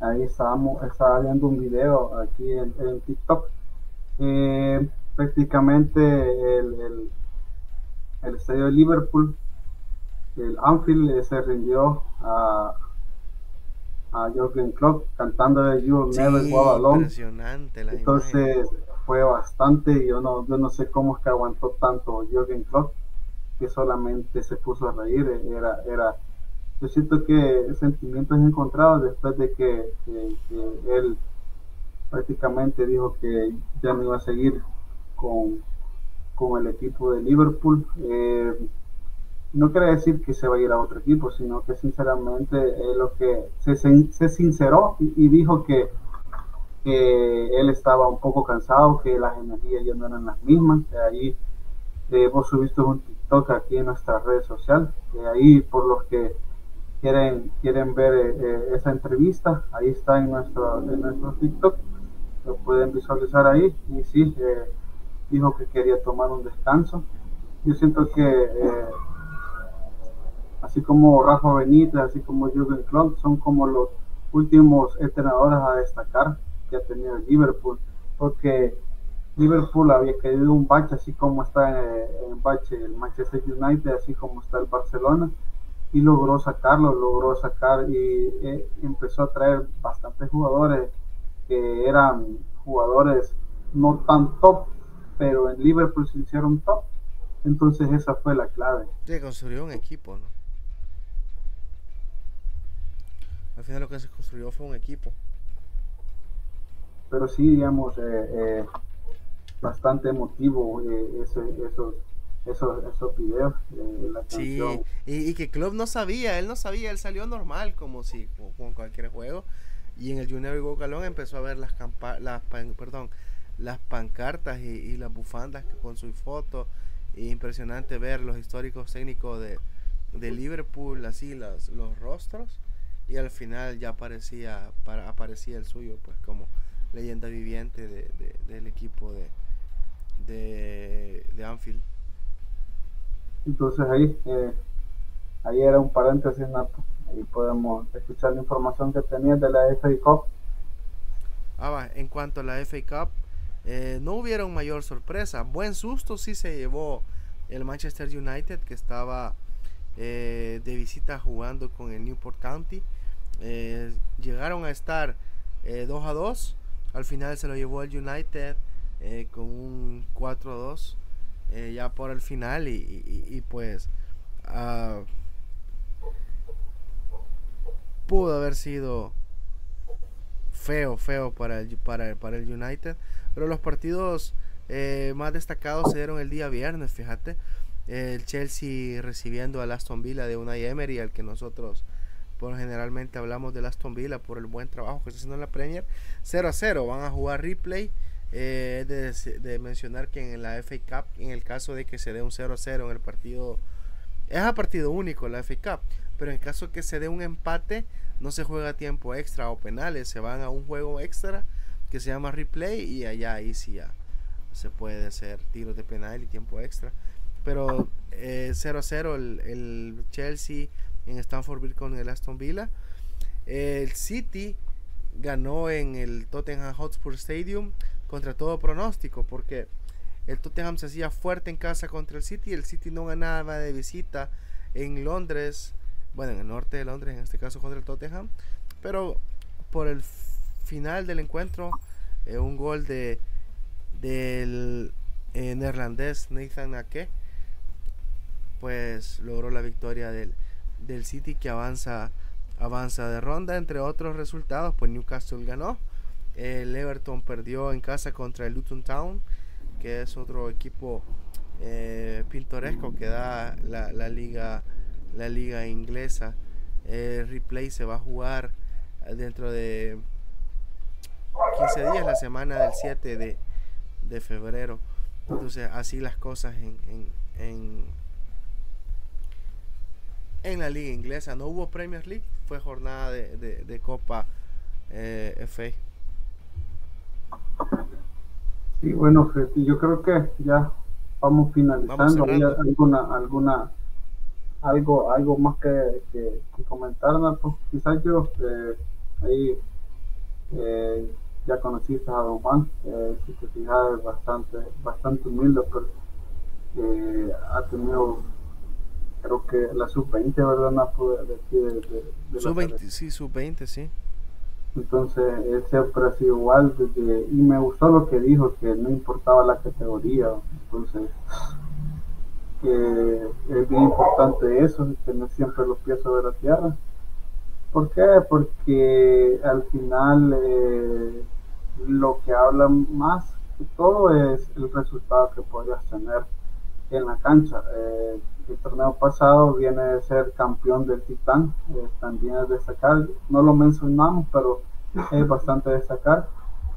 Ahí estábamos, estaba viendo un video aquí en, TikTok. prácticamente el, el, el, estadio de Liverpool, el Anfield, se rindió a, a Jürgen Klopp cantando de You Never Impresionante la Entonces, fue bastante. Yo no, yo no sé cómo es que aguantó tanto Jürgen Klopp, que solamente se puso a reír. Era, era, yo siento que sentimientos encontrados después de que, él prácticamente dijo que ya no iba a seguir con, con el equipo de Liverpool. Eh, no quiere decir que se va a ir a otro equipo, sino que sinceramente es lo que se, se sinceró y dijo que él estaba un poco cansado, que las energías ya no eran las mismas. De ahí eh, vos subiste un TikTok aquí en nuestra red social. De ahí, por los que quieren quieren ver eh, eh, esa entrevista, ahí está en nuestro, en nuestro TikTok. Lo pueden visualizar ahí. Y sí, dijo que quería tomar un descanso. Yo siento que así como Rafa Benítez, así como Jürgen Klopp, son como los últimos entrenadores a destacar que ha tenido Liverpool, porque Liverpool había caído un bache, así como está en, bache el Manchester United, así como está el Barcelona, y logró sacarlo, logró sacar y eh, empezó a traer bastantes jugadores que eran jugadores no tan top, pero en Liverpool se hicieron top. Entonces esa fue la clave. Se construyó un equipo, ¿no? Al final lo que se construyó fue un equipo pero sí, digamos, eh, eh, bastante emotivo eh, esos, esos, esos videos. la sí, y, que Club no sabía, él no sabía, él salió normal, como si, con cualquier juego. Y en el Junior Go Galón empezó a ver las, las, perdón, las pancartas y, las bufandas con su foto. impresionante ver los históricos técnicos de, de Liverpool, así, los, los rostros. Y al final ya aparecía, para, aparecía el suyo, pues como leyenda viviente de, del equipo de, de, de, Anfield. Entonces ahí, eh, ahí era un paréntesis, Nato. Ahí podemos escuchar la información que tenía de la FA Cup. Ah, en cuanto a la FA Cup, eh, no hubieron mayor sorpresa. Buen susto sí se llevó el Manchester United que estaba eh, de visita jugando con el Newport County. Eh, llegaron a estar 2 a 2. Al final se lo llevó el United con un 4 a 2 ya por el final y, pues uh, pudo haber sido feo, feo para el, para, para el United. Pero los partidos eh, más destacados se dieron el día viernes, fíjate. El Chelsea recibiendo al Aston Villa de Unai Emery, al que nosotros por generalmente hablamos del Aston Villa por el buen trabajo que está haciendo en la Premier. 0 a 0, van a jugar replay. Eh, de, de, mencionar que en la FA Cup, en el caso de que se dé un 0 a 0 en el partido, es a partido único la FA Cup, pero en caso que se dé un empate, no se juega tiempo extra o penales, se van a un juego extra que se llama replay y allá ahí sí ya se puede hacer tiros de penal y tiempo extra. Pero 0 eh, 0 el, Chelsea en Stanford Bridge con el Aston Villa. El City ganó en el Tottenham Hotspur Stadium contra todo pronóstico porque el Tottenham se hacía fuerte en casa contra el City. El City no ganaba de visita en Londres bueno, en el norte de Londres, en este caso contra el Tottenham, pero por el final del encuentro, eh, un gol de del eh, neerlandés Nathan Ake, pues logró la victoria del, del City que avanza avanza de ronda, entre otros resultados, pues Newcastle ganó, el Everton perdió en casa contra el Luton Town, que es otro equipo eh, pintoresco que da la, la liga la liga inglesa. El replay se va a jugar dentro de 15 días, la semana del 7 de, de febrero. Entonces, así las cosas en, la liga inglesa. No hubo Premier League, fue jornada de, de, Copa eh, FA. Sí, bueno, yo creo que ya vamos finalizando. alguna, alguna algo algo más que, que, comentar, pues quizás yo eh, ahí eh, ya conociste a Don Juan, eh, si te fijas es bastante, bastante humilde, pero eh, ha tenido creo que la sub-20, ¿verdad? Napo, de, de, de, sub-20, sí, sub-20, sí. Entonces, él siempre ha sido igual, desde, y me gustó lo que dijo, que no importaba la categoría, entonces que es bien importante eso, tener siempre los pies sobre la tierra. ¿Por qué? Porque al final eh, lo que habla más que todo es el resultado que podrías tener en la cancha. Eh, el torneo pasado viene de ser campeón del Titán, eh, también es destacar, no lo mencionamos, pero es bastante destacar.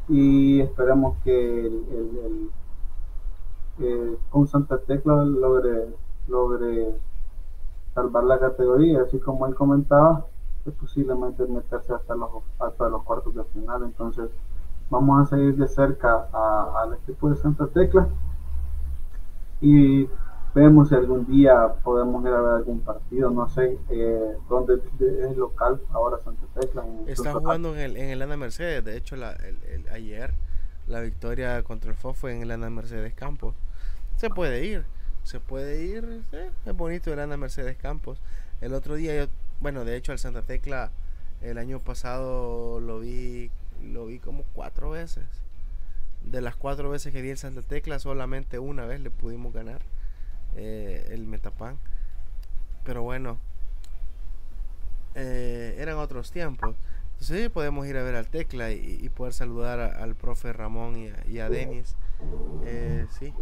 Y esperemos que el con Santa Tecla logre, logre salvar la categoría, así como él comentaba, es posiblemente meterse hasta los, hasta los cuartos de final. Entonces, vamos a seguir de cerca al equipo de Santa Tecla. Y vemos si algún día podemos ir a ver algún partido, no sé eh, dónde es local ahora Santa Tecla. Está jugando en el, en el Ana Mercedes, de hecho la, el, ayer la victoria contra el FOF fue en el Ana Mercedes Campos se puede ir, se puede ir, es bonito el Ana Mercedes Campos. El otro día yo, bueno, de hecho al Santa Tecla el año pasado lo vi, lo vi como cuatro veces. De las cuatro veces que vi el Santa Tecla, solamente una vez le pudimos ganar eh, el Metapan. Pero bueno, eh, eran otros tiempos. Sí, podemos ir a ver al Tecla y, poder saludar al profe Ramón y a, Denis. Eh, sí,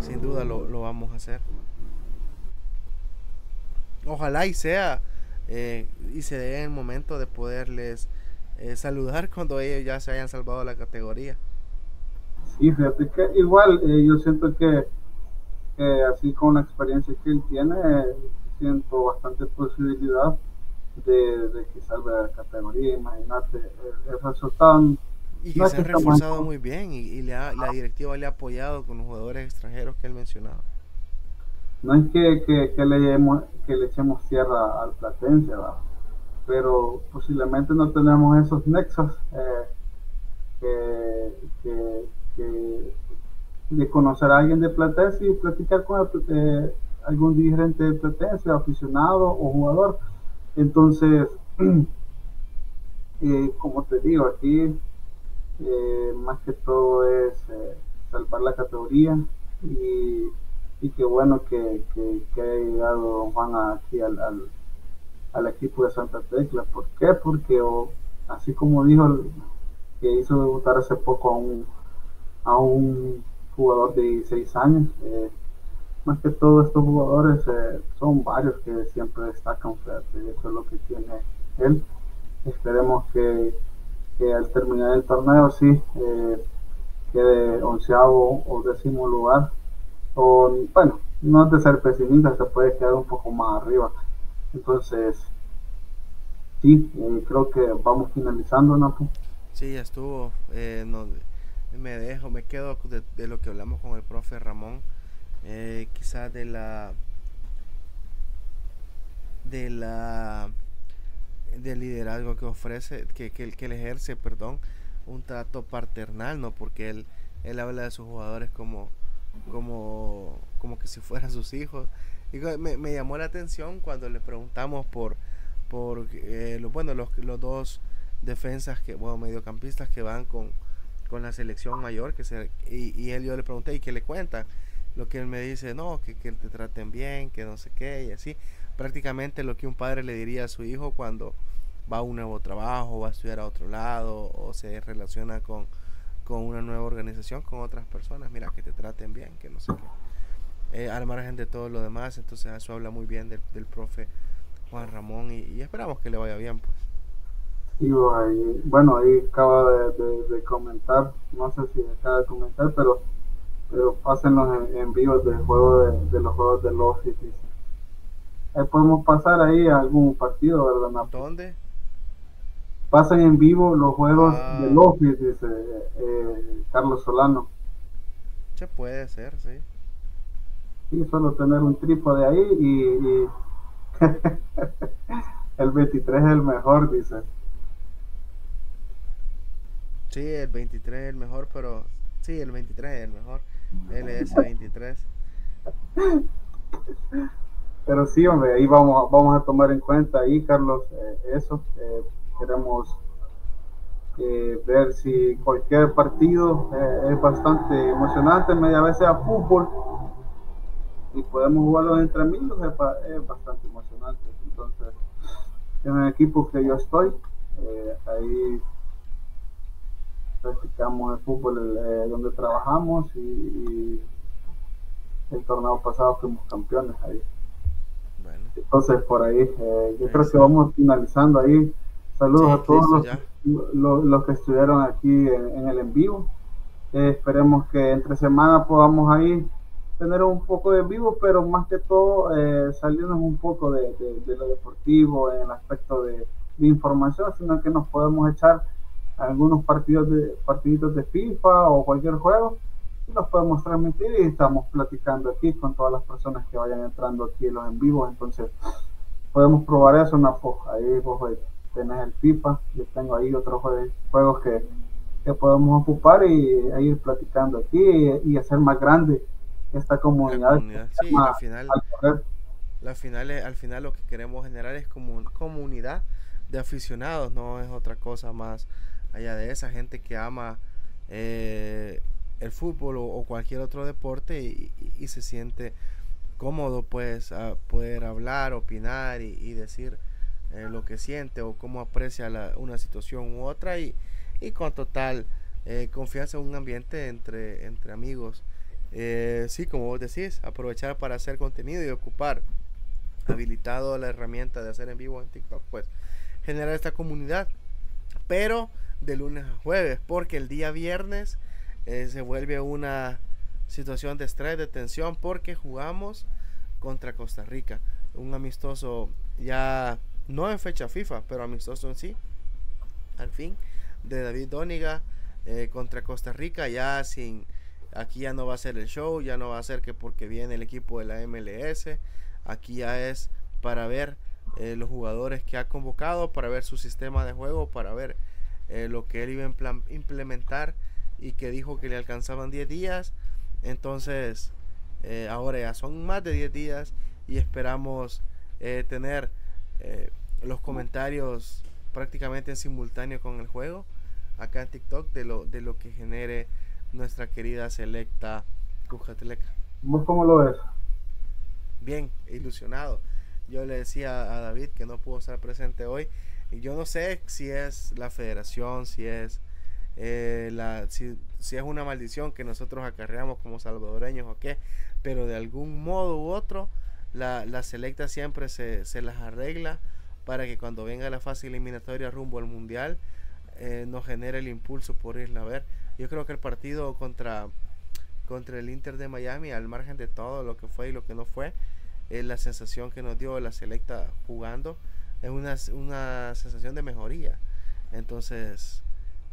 sin duda lo, vamos a hacer. Ojalá y sea eh, y se dé el momento de poderles eh, saludar cuando ellos ya se hayan salvado la categoría. Sí, fíjate que igual yo siento que así con la experiencia que él tiene, siento bastante posibilidad de, que salga de la categoría, imagínate, el, resultado... Y que se ha reforzado muy bien y, la directiva le ha apoyado con los jugadores extranjeros que él mencionaba. No es que, que, le, que le echemos tierra al Platense, pero posiblemente no tenemos esos nexos eh, que, de conocer a alguien de Platense y platicar con eh, algún dirigente de Platense, aficionado o jugador entonces, eh, como te digo, aquí eh, más que todo es eh, salvar la categoría y, y qué bueno que, que, haya llegado Juan aquí al, al, equipo de Santa Tecla. ¿Por qué? Porque así como dijo que hizo debutar hace poco a un, a un jugador de 16 años, más que todos estos jugadores eh, son varios que siempre destacan y eso es lo que tiene él. Esperemos que, al terminar el torneo sí eh, quede onceavo o décimo lugar. O bueno no es de ser pesimista se puede quedar un poco más arriba. Entonces sí eh, creo que vamos finalizando ¿no? sí ya estuvo me dejo me quedo de lo que hablamos con el profe Ramón eh, quizás de la de la del liderazgo que ofrece que, que, que él ejerce perdón un trato paternal no porque él él habla de sus jugadores como como como que si fueran sus hijos. Y me, me llamó la atención cuando le preguntamos por por eh, bueno los, los dos defensas que bueno mediocampistas que van con con la selección mayor que se y, y él yo le pregunté y que le cuentan lo que él me dice, no, que, que te traten bien, que no sé qué, y así. Prácticamente lo que un padre le diría a su hijo cuando va a un nuevo trabajo, va a estudiar a otro lado o se relaciona con, con una nueva organización, con otras personas, mira, que te traten bien, que no sé qué. Eh, al margen de todo lo demás, entonces eso habla muy bien del, del profe Juan Ramón y, esperamos que le vaya bien, pues. Y bueno, ahí acaba de, de comentar, no sé si acaba de comentar, pero pero pásenlos en, en vivo del juego de, de, los juegos del Office. Ahí podemos pasar ahí a algún partido, ¿verdad? ¿Dónde? Pasen en vivo los juegos ah. del Office, dice eh, Carlos Solano. Se puede ser, sí. Sí, solo tener un trípode ahí y, y el 23 es el mejor, dice. Sí, el 23 es el mejor, pero sí, el 23 es el mejor. LS23. Pero sí, hombre, ahí vamos, vamos a tomar en cuenta ahí, Carlos, eh, eso. Eh, queremos eh, ver si cualquier partido es bastante emocionante, media vez sea fútbol y podemos jugarlo entre amigos, es, bastante emocionante. Entonces, en el equipo que yo estoy, ahí practicamos el fútbol eh, donde trabajamos y, el torneo pasado fuimos campeones ahí. Entonces por ahí, eh, yo creo que vamos finalizando ahí. Saludos a todos los, los, que estuvieron aquí en, el en vivo. Eh, esperemos que entre semana podamos ahí tener un poco de vivo, pero más que todo salirnos un poco de, lo deportivo en el aspecto de, de información, sino que nos podemos echar algunos partidos de partiditos de FIFA o cualquier juego y los podemos transmitir y estamos platicando aquí con todas las personas que vayan entrando aquí en los en vivos. Entonces podemos probar eso una ahí vos tenés el FIFA. Yo tengo ahí otros juegos que, que podemos ocupar y, ir platicando aquí y, hacer más grande esta comunidad, Sí, al final, al final, al final lo que queremos generar es como comunidad de aficionados no es otra cosa más allá de esa gente que ama eh, el fútbol o, cualquier otro deporte y, se siente cómodo pues a poder hablar, opinar y, decir eh, lo que siente o cómo aprecia una situación u otra y, con total eh, confianza en un ambiente entre, entre amigos. sí, como vos decís, aprovechar para hacer contenido y ocupar habilitado la herramienta de hacer en vivo en TikTok, pues generar esta comunidad. Pero de lunes a jueves, porque el día viernes eh, se vuelve una situación de estrés, de tensión, porque jugamos contra Costa Rica, un amistoso ya no en fecha FIFA, pero amistoso en sí, al fin, de David Dóniga eh, contra Costa Rica, ya sin, aquí ya no va a ser el show, ya no va a ser que porque viene el equipo de la MLS, aquí ya es para ver eh, los jugadores que ha convocado, para ver su sistema de juego, para ver eh, lo que él iba a implementar y que dijo que le alcanzaban 10 días. Entonces, ahora ya son más de 10 días y esperamos tener los comentarios prácticamente en simultáneo con el juego acá en TikTok de lo, de lo que genere nuestra querida selecta Cujateleca. ¿Cómo lo ves? Bien, ilusionado. Yo le decía a David que no pudo estar presente hoy. Yo no sé si es la federación, si es eh, la, si, es una maldición que nosotros acarreamos como salvadoreños o qué, pero de algún modo u otro la, la selecta siempre se, se las arregla para que cuando venga la fase eliminatoria rumbo al mundial eh, nos genere el impulso por irla a ver. Yo creo que el partido contra, contra el Inter de Miami, al margen de todo lo que fue y lo que no fue, es la sensación que nos dio la selecta jugando es una, una sensación de mejoría. Entonces,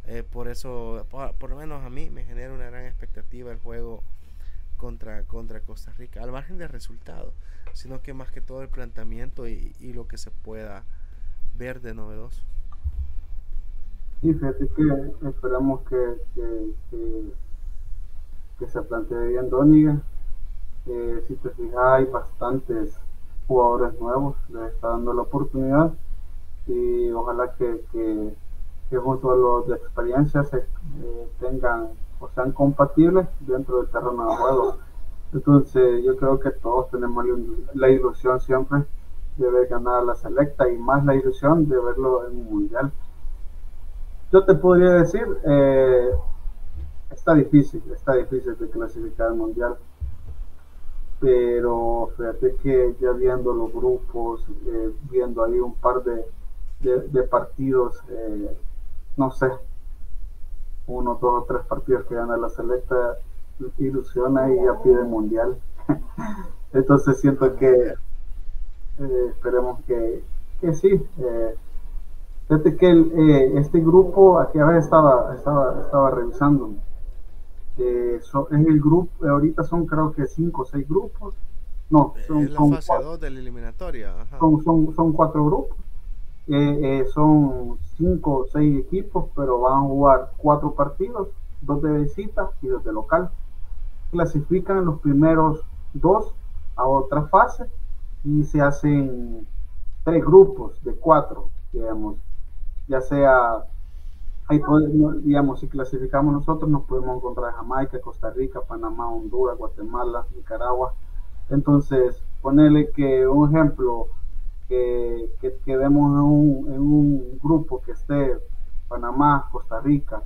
eh, por eso, por, lo menos a mí, me genera una gran expectativa el juego contra, contra Costa Rica, al margen del resultado sino que más que todo el planteamiento y, lo que se pueda ver de novedoso. Sí, fíjate que esperamos que, que, se plantee bien Doniga. Eh, si te fijas, hay bastantes jugadores nuevos, les está dando la oportunidad y ojalá que, que, junto a los de experiencia se eh, tengan o sean compatibles dentro del terreno de juego entonces yo creo que todos tenemos la ilusión siempre de ver ganar la selecta y más la ilusión de verlo en un mundial. Yo te podría decir, eh, está difícil, está difícil de clasificar al mundial, pero fíjate que ya viendo los grupos, eh, viendo ahí un par de, de, partidos, eh, no sé, uno, dos o tres partidos que gana la selecta, ilusiona y ya pide mundial. Entonces siento que eh, esperemos que, que sí. Eh, fíjate que este grupo, aquí a ver, estaba, estaba, estaba revisando. Eh, es el grupo, ahorita son creo que cinco o seis grupos. No, son, es la fase cuatro, de la eliminatoria. Son, son, son, cuatro grupos. son cinco o seis equipos, pero van a jugar cuatro partidos, dos de visita y dos de local clasifican los primeros dos a otra fase y se hacen tres grupos de cuatro, digamos, ya sea, ahí digamos, si clasificamos nosotros nos podemos encontrar Jamaica, Costa Rica, Panamá, Honduras, Guatemala, Nicaragua. Entonces, ponerle que un ejemplo, que, que quedemos en un, en un grupo que esté Panamá, Costa Rica,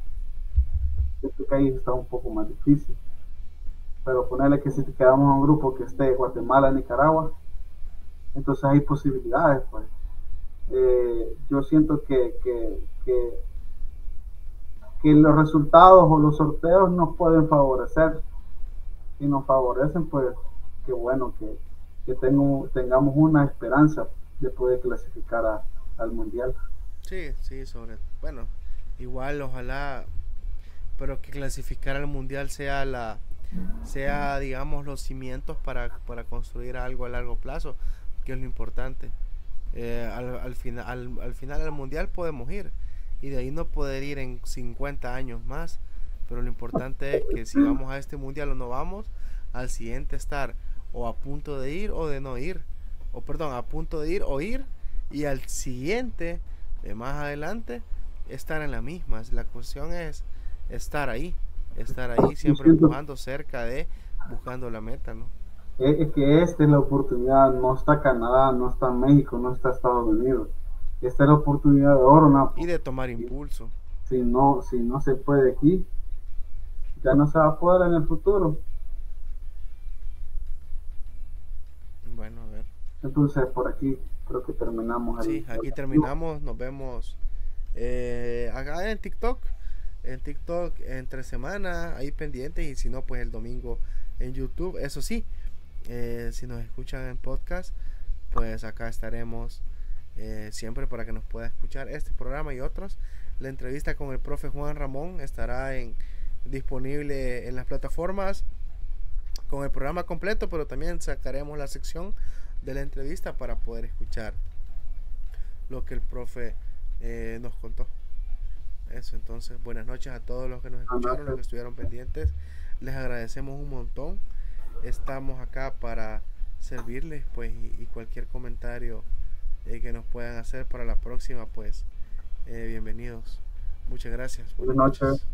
que ahí está un poco más difícil pero ponerle que si quedamos en un grupo que esté Guatemala, Nicaragua, entonces hay posibilidades, pues. Eh, yo siento que, que, que, los resultados o los sorteos nos pueden favorecer. Si nos favorecen, pues qué bueno que, que tengo, tengamos una esperanza de poder clasificar al mundial. Sí, sí, sobre. Bueno, igual, ojalá, pero que clasificar al mundial sea la, sea, digamos, los cimientos para, para construir algo a largo plazo, que es lo importante. Eh, al, al, final, al, al, final del mundial podemos ir y de ahí no poder ir en 50 años más, pero lo importante es que si vamos a este mundial o no vamos, al siguiente estar o a punto de ir o de no ir, o perdón, a punto de ir o ir, y al siguiente, de más adelante, estar en la misma. La cuestión es estar ahí estar ahí siempre empujando cerca de, buscando la meta, ¿no? Es que esta es la oportunidad, no está Canadá, no está México, no está Estados Unidos. Esta es la oportunidad de oro, ¿no? Y de tomar impulso. Si no, si no se puede aquí, ya no se va a poder en el futuro. Bueno, a ver. Entonces, por aquí creo que terminamos. sí, aquí terminamos. Nos vemos eh, acá en TikTok en TikTok entre semana, ahí pendientes, y si no, pues el domingo en YouTube. Eso sí, eh, si nos escuchan en podcast, pues acá estaremos eh, siempre para que nos pueda escuchar este programa y otros. La entrevista con el profe Juan Ramón estará en, disponible en las plataformas con el programa completo, pero también sacaremos la sección de la entrevista para poder escuchar lo que el profe eh, nos contó. Eso, entonces, buenas noches a todos los que nos escucharon, los que estuvieron pendientes. Les agradecemos un montón. Estamos acá para servirles, pues, y, cualquier comentario eh, que nos puedan hacer para la próxima, pues eh, bienvenidos. Muchas gracias. Buenas noches.